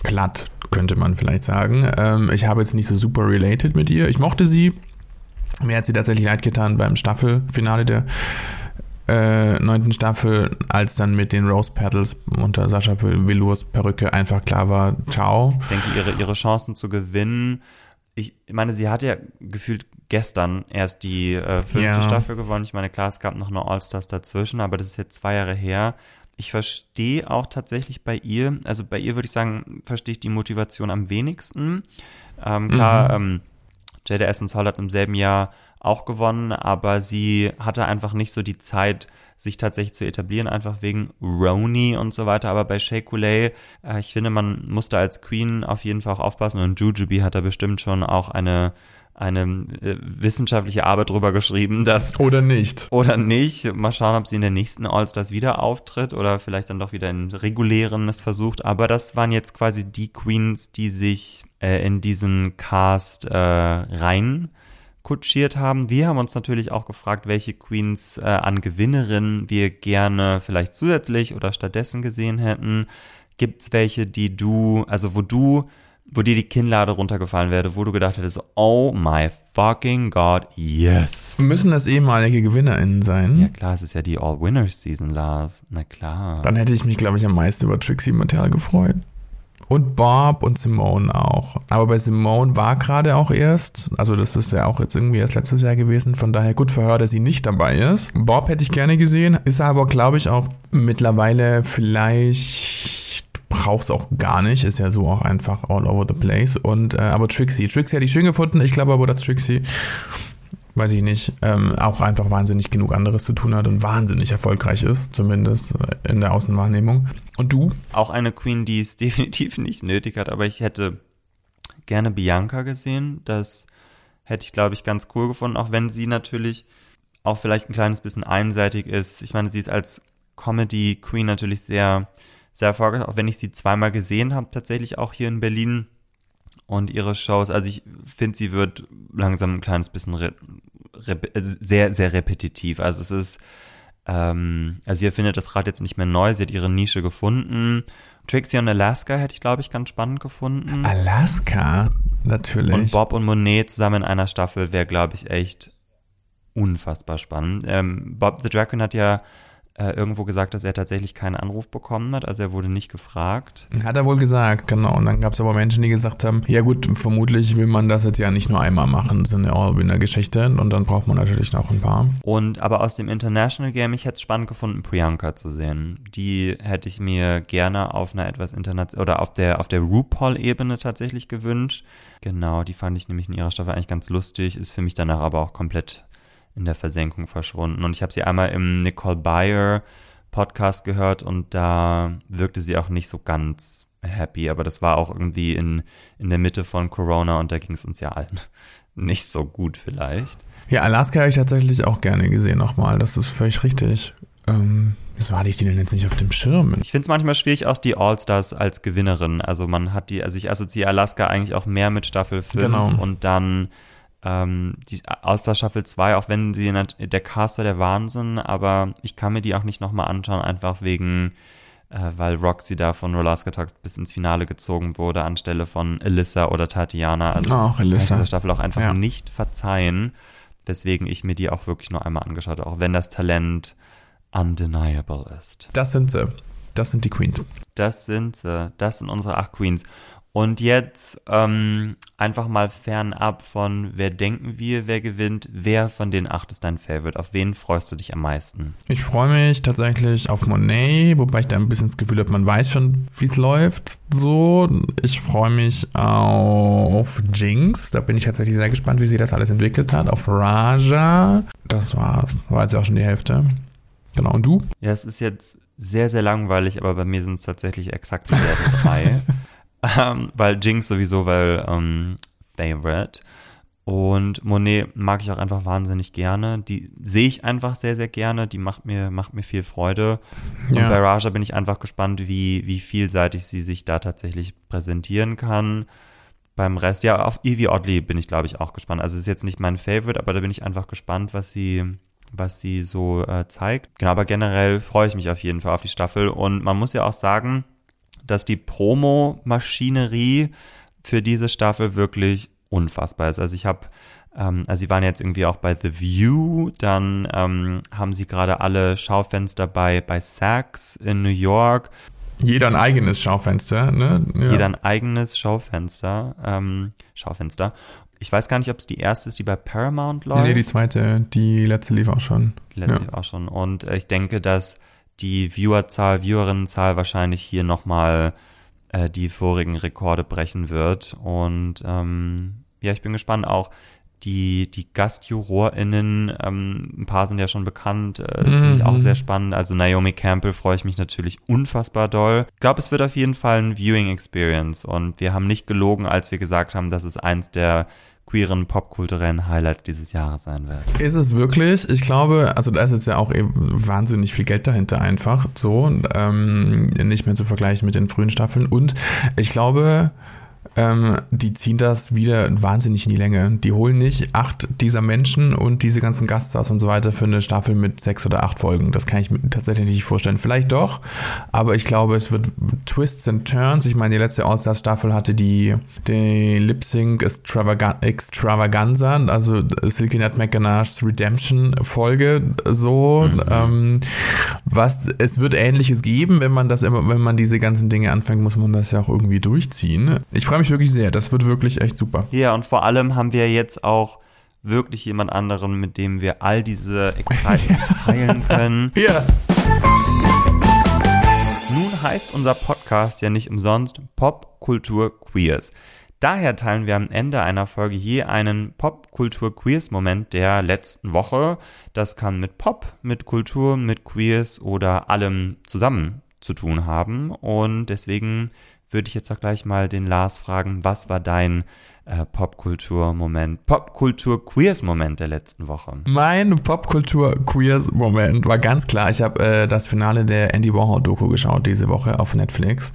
glatt, könnte man vielleicht sagen. Ähm, ich habe jetzt nicht so super related mit ihr. Ich mochte sie. Mir hat sie tatsächlich leid getan beim Staffelfinale der äh, neunten Staffel, als dann mit den Rose Petals unter Sascha Velours Perücke einfach klar war, ciao. Ich denke, ihre, ihre Chancen zu gewinnen, ich meine, sie hat ja gefühlt gestern erst die äh, fünfte ja. Staffel gewonnen. Ich meine, klar, es gab noch eine All-Stars dazwischen, aber das ist jetzt zwei Jahre her ich verstehe auch tatsächlich bei ihr, also bei ihr würde ich sagen, verstehe ich die Motivation am wenigsten. Ähm, klar, mhm. ähm, Jada Essence Hall hat im selben Jahr auch gewonnen, aber sie hatte einfach nicht so die Zeit, sich tatsächlich zu etablieren, einfach wegen Roni und so weiter. Aber bei Shea Coulee, äh, ich finde, man musste als Queen auf jeden Fall auch aufpassen und Jujubee hat da bestimmt schon auch eine eine äh, wissenschaftliche Arbeit drüber geschrieben, dass. Oder nicht. Oder nicht. Mal schauen, ob sie in der nächsten All-Stars wieder auftritt oder vielleicht dann doch wieder in regulären es versucht. Aber das waren jetzt quasi die Queens, die sich äh, in diesen Cast äh, rein kutschiert haben. Wir haben uns natürlich auch gefragt, welche Queens äh, an Gewinnerinnen wir gerne vielleicht zusätzlich oder stattdessen gesehen hätten. Gibt es welche, die du, also wo du wo dir die Kinnlade runtergefallen wäre, wo du gedacht hättest, oh my fucking God, yes. Müssen das ehemalige GewinnerInnen sein? Ja klar, es ist ja die All-Winners-Season, Lars. Na klar. Dann hätte ich mich, glaube ich, am meisten über Trixie Mattel gefreut. Und Bob und Simone auch. Aber bei Simone war gerade auch erst, also das ist ja auch jetzt irgendwie erst letztes Jahr gewesen, von daher gut verhört, dass sie nicht dabei ist. Bob hätte ich gerne gesehen, ist aber, glaube ich, auch mittlerweile vielleicht brauch's auch gar nicht, ist ja so auch einfach all over the place. Und äh, aber Trixie, Trixie hätte ich schön gefunden. Ich glaube aber, dass Trixie, weiß ich nicht, ähm, auch einfach wahnsinnig genug anderes zu tun hat und wahnsinnig erfolgreich ist, zumindest äh, in der Außenwahrnehmung. Und du? Auch eine Queen, die es <laughs> definitiv nicht nötig hat, aber ich hätte gerne Bianca gesehen. Das hätte ich, glaube ich, ganz cool gefunden, auch wenn sie natürlich auch vielleicht ein kleines bisschen einseitig ist. Ich meine, sie ist als Comedy Queen natürlich sehr sehr erfolgreich, auch wenn ich sie zweimal gesehen habe, tatsächlich auch hier in Berlin und ihre Shows. Also ich finde, sie wird langsam ein kleines bisschen sehr, sehr repetitiv. Also es ist, ähm, also ihr findet das Rad jetzt nicht mehr neu, sie hat ihre Nische gefunden. Trixie und Alaska hätte ich, glaube ich, ganz spannend gefunden. Alaska, natürlich. Und Bob und Monet zusammen in einer Staffel wäre, glaube ich, echt unfassbar spannend. Ähm, Bob the Drag Queen hat ja äh, irgendwo gesagt, dass er tatsächlich keinen Anruf bekommen hat. Also er wurde nicht gefragt. Hat er wohl gesagt, genau. Und dann gab es aber Menschen, die gesagt haben, ja gut, vermutlich will man das jetzt ja nicht nur einmal machen. Das ist eine All-Winner-Geschichte und dann braucht man natürlich noch ein paar. Und aber aus dem International Game, ich hätte es spannend gefunden, Priyanka zu sehen. Die hätte ich mir gerne auf einer etwas international oder auf der auf der RuPaul-Ebene tatsächlich gewünscht. Genau, die fand ich nämlich in ihrer Staffel eigentlich ganz lustig, ist für mich danach aber auch komplett in der Versenkung verschwunden. Und ich habe sie einmal im Nicole Byer Podcast gehört und da wirkte sie auch nicht so ganz happy, aber das war auch irgendwie in, in der Mitte von Corona und da ging es uns ja allen <laughs> nicht so gut vielleicht. Ja, Alaska habe ich tatsächlich auch gerne gesehen nochmal, das ist völlig richtig. Ähm, wieso hatte ich die denn jetzt nicht auf dem Schirm? Ich finde es manchmal schwierig, auch die All-Stars als Gewinnerin. Also man hat die, also ich assoziiere Alaska eigentlich auch mehr mit Staffel 5 Genau. und dann ähm, die All-Star Staffel 2, auch wenn sie der Cast war der Wahnsinn, aber ich kann mir die auch nicht nochmal anschauen, einfach wegen, äh, weil Roxy da von Alaska Talk bis ins Finale gezogen wurde, anstelle von Alyssa oder Tatiana. Also Ach, das kann ich dieser Staffel auch einfach Ja. nicht verzeihen, weswegen ich mir die auch wirklich nur einmal angeschaut habe, auch wenn das Talent undeniable ist. Das sind sie. Das sind die Queens. Das sind sie. Das sind unsere acht Queens. Und jetzt ähm, einfach mal fernab von, wer denken wir, wer gewinnt, wer von den acht ist dein Favorite? Auf wen freust du dich am meisten? Ich freue mich tatsächlich auf Monet, wobei ich da ein bisschen das Gefühl habe, man weiß schon, wie es läuft. So, ich freue mich auf Jinx. Da bin ich tatsächlich sehr gespannt, wie sie das alles entwickelt hat. Auf Raja. Das war's. War jetzt auch schon die Hälfte. Genau. Und du? Ja, es ist jetzt sehr, sehr langweilig, aber bei mir sind es tatsächlich exakt dieselben <laughs> drei. Ähm, weil Jinx sowieso, weil ähm, Favorite. Und Monet mag ich auch einfach wahnsinnig gerne. Die sehe ich einfach sehr, sehr gerne. Die macht mir, macht mir viel Freude. Und Ja. bei Raja bin ich einfach gespannt, wie, wie vielseitig sie sich da tatsächlich präsentieren kann. Beim Rest, ja, auf Evie Oddly bin ich, glaube ich, auch gespannt. Also es ist jetzt nicht mein Favorite, aber da bin ich einfach gespannt, was sie, was sie so äh, zeigt. Genau, aber generell freue ich mich auf jeden Fall auf die Staffel. Und man muss ja auch sagen, dass die Promo-Maschinerie für diese Staffel wirklich unfassbar ist. Also ich habe, ähm, also sie waren jetzt irgendwie auch bei The View, dann ähm, haben sie gerade alle Schaufenster bei, bei Saks in New York, Jeder ein eigenes Schaufenster, ne? Ja. jeder ein eigenes Schaufenster, ähm, Schaufenster. Ich weiß gar nicht, ob es die erste ist, die bei Paramount läuft. Nee, die zweite, die letzte lief auch schon. letztlich auch schon. Und äh, ich denke, dass die Viewerzahl, Viewerinnenzahl wahrscheinlich hier nochmal äh, die vorigen Rekorde brechen wird. Und ähm, ja, ich bin gespannt auch. Die, die GastjurorInnen, ähm, ein paar sind ja schon bekannt, äh, finde ich auch Mhm. sehr spannend. Also Naomi Campbell freue ich mich natürlich unfassbar doll. Ich glaube, es wird auf jeden Fall ein Viewing Experience und wir haben nicht gelogen, als wir gesagt haben, dass es eins der queeren popkulturellen Highlights dieses Jahres sein wird. Ist es wirklich? Ich glaube, also da ist jetzt ja auch eben wahnsinnig viel Geld dahinter einfach so, ähm, nicht mehr zu vergleichen mit den frühen Staffeln. Und ich glaube, ähm, die ziehen das wieder wahnsinnig in die Länge. Die holen nicht acht dieser Menschen und diese ganzen Gaststars und so weiter für eine Staffel mit sechs oder acht Folgen. Das kann ich mir tatsächlich nicht vorstellen. Vielleicht doch, aber ich glaube, es wird Twists and Turns. Ich meine, die letzte All-Stars-Staffel hatte die, die Lip-Sync Extravaga- Extravaganza, also Silky Nutmeg Ganache's Redemption-Folge so. Ähm, was, es wird Ähnliches geben, wenn man das immer, wenn man diese ganzen Dinge anfängt, muss man das ja auch irgendwie durchziehen. Ich freue mich wirklich sehr. Das wird wirklich echt super. Ja, und vor allem haben wir jetzt auch wirklich jemand anderen, mit dem wir all diese Excitement <laughs> teilen können. Ja. Nun heißt unser Podcast ja nicht umsonst Popkultur Queers. Daher teilen wir am Ende einer Folge je einen Popkultur Queers Moment der letzten Woche. Das kann mit Pop, mit Kultur, mit Queers oder allem zusammen zu tun haben. Und deswegen würde ich jetzt auch gleich mal den Lars fragen, was war dein äh, Popkultur-Moment, Popkultur-Queers-Moment der letzten Woche? Mein Popkultur-Queers-Moment war ganz klar. Ich habe äh, das Finale der Andy Warhol-Doku geschaut diese Woche auf Netflix.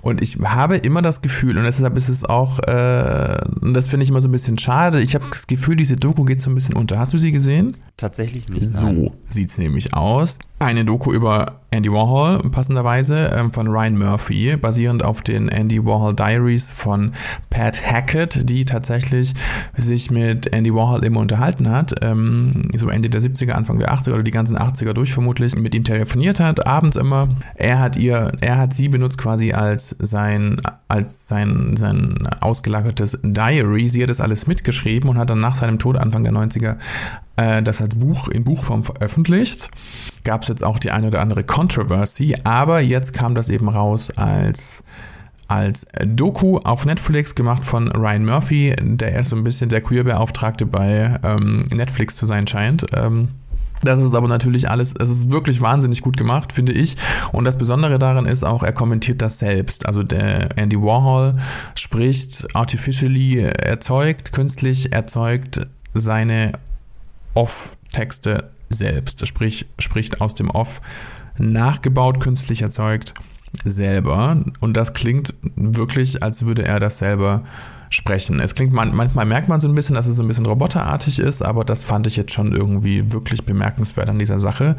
Und ich habe immer das Gefühl, und deshalb ist es auch, äh, und das finde ich immer so ein bisschen schade, ich habe das Gefühl, diese Doku geht so ein bisschen unter. Hast du sie gesehen? Tatsächlich nicht. nein. So sieht's nämlich aus. Eine Doku über Andy Warhol, passenderweise, ähm, von Ryan Murphy, basierend auf den Andy Warhol Diaries von Pat Hackett, die tatsächlich sich mit Andy Warhol immer unterhalten hat, ähm, so Ende der 70er, Anfang der 80er oder die ganzen 80er durch vermutlich, mit ihm telefoniert hat, abends immer. Er hat ihr, er hat sie benutzt quasi als sein, als sein, sein ausgelagertes Diary. Sie hat das alles mitgeschrieben und hat dann nach seinem Tod Anfang der 90er äh, das als Buch in Buchform veröffentlicht. Gab es jetzt auch die eine oder andere Controversy, aber jetzt kam das eben raus als als Doku auf Netflix gemacht von Ryan Murphy, der erst so ein bisschen der Queer-Beauftragte bei ähm, Netflix zu sein scheint. Ähm, Das ist aber natürlich alles, es ist wirklich wahnsinnig gut gemacht, finde ich. Und das Besondere daran ist auch, er kommentiert das selbst. Also der Andy Warhol spricht artificially erzeugt, künstlich erzeugt seine Off-Texte selbst. Sprich, spricht aus dem Off nachgebaut, künstlich erzeugt selber. Und das klingt wirklich, als würde er das selber sprechen. Es klingt, man, manchmal merkt man so ein bisschen, dass es so ein bisschen roboterartig ist, aber das fand ich jetzt schon irgendwie wirklich bemerkenswert an dieser Sache.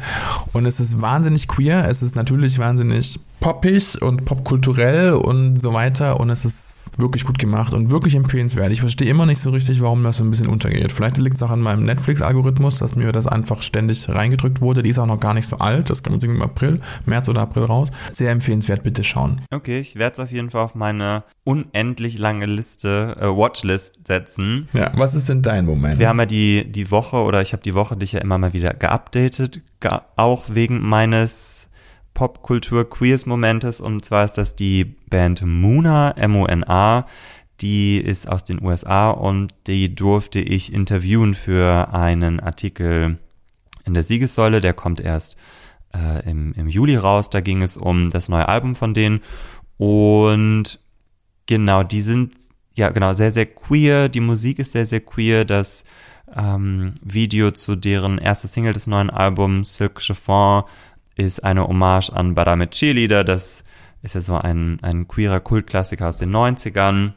Und es ist wahnsinnig queer, es ist natürlich wahnsinnig poppig und popkulturell und so weiter und es ist wirklich gut gemacht und wirklich empfehlenswert. Ich verstehe immer nicht so richtig, warum das so ein bisschen untergeht. Vielleicht liegt es auch an meinem Netflix-Algorithmus, dass mir das einfach ständig reingedrückt wurde. Die ist auch noch gar nicht so alt, das kommt im April, März oder April raus. Sehr empfehlenswert, bitte schauen. Okay, ich werde es auf jeden Fall auf meine unendlich lange Liste, äh, Watchlist setzen. Ja, was ist denn dein Moment? Wir haben ja die, die Woche oder ich habe die Woche dich ja immer mal wieder geupdatet, auch wegen meines Popkultur-Queers-Momentes. Und zwar ist das die Band Muna, M-O-N-A. Die ist aus den USA und die durfte ich interviewen für einen Artikel in der Siegessäule. Der kommt erst äh, im, im Juli raus. Da ging es um das neue Album von denen. Und genau, die sind ja genau sehr, sehr queer. Die Musik ist sehr, sehr queer. Das ähm, Video zu deren erster Single des neuen Albums, Silk Chiffon, ist eine Hommage an Badame Cheerleader. Das ist ja so ein, ein queerer Kultklassiker aus den 90ern.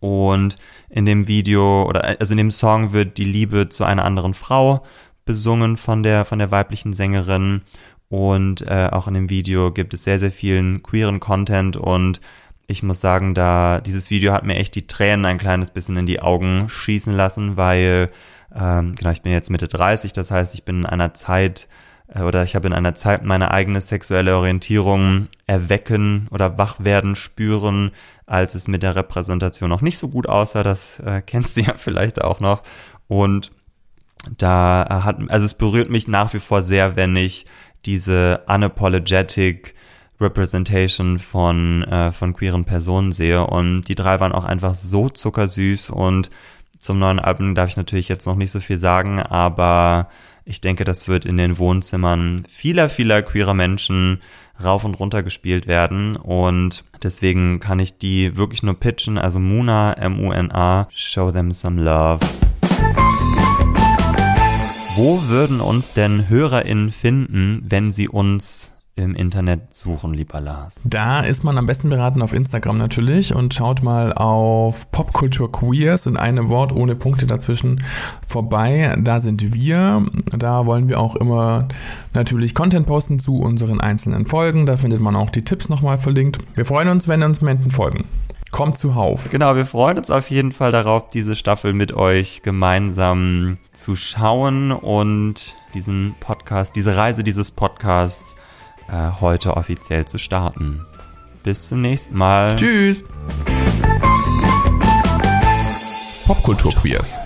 Und in dem Video oder also in dem Song wird die Liebe zu einer anderen Frau besungen von der, von der weiblichen Sängerin. Und äh, auch in dem Video gibt es sehr, sehr vielen queeren Content und ich muss sagen, da dieses Video hat mir echt die Tränen ein kleines bisschen in die Augen schießen lassen, weil ähm, genau, ich bin jetzt Mitte 30, das heißt, ich bin in einer Zeit, oder ich habe in einer Zeit meine eigene sexuelle Orientierung erwecken oder wach werden spüren, als es mit der Repräsentation noch nicht so gut aussah. Das äh, kennst du ja <laughs> vielleicht auch noch. Und da hat, also es berührt mich nach wie vor sehr, wenn ich diese unapologetic Representation von, äh, von queeren Personen sehe. Und die drei waren auch einfach so zuckersüß und zum neuen Album darf ich natürlich jetzt noch nicht so viel sagen, aber ich denke, das wird in den Wohnzimmern vieler, vieler queerer Menschen rauf und runter gespielt werden. Und deswegen kann ich die wirklich nur pitchen. Also Muna, M-U-N-A, show them some love. Wo würden uns denn HörerInnen finden, wenn sie uns im Internet suchen, lieber Lars? Da ist man am besten beraten auf Instagram natürlich und schaut mal auf Popkultur Queers in einem Wort ohne Punkte dazwischen vorbei. Da sind wir. Da wollen wir auch immer natürlich Content posten zu unseren einzelnen Folgen. Da findet man auch die Tipps nochmal verlinkt. Wir freuen uns, wenn ihr uns Menten folgen. Kommt zuhauf. Genau, wir freuen uns auf jeden Fall darauf, diese Staffel mit euch gemeinsam zu schauen und diesen Podcast, diese Reise dieses Podcasts äh, heute offiziell zu starten. Bis zum nächsten Mal. Tschüss. Popkultur Queers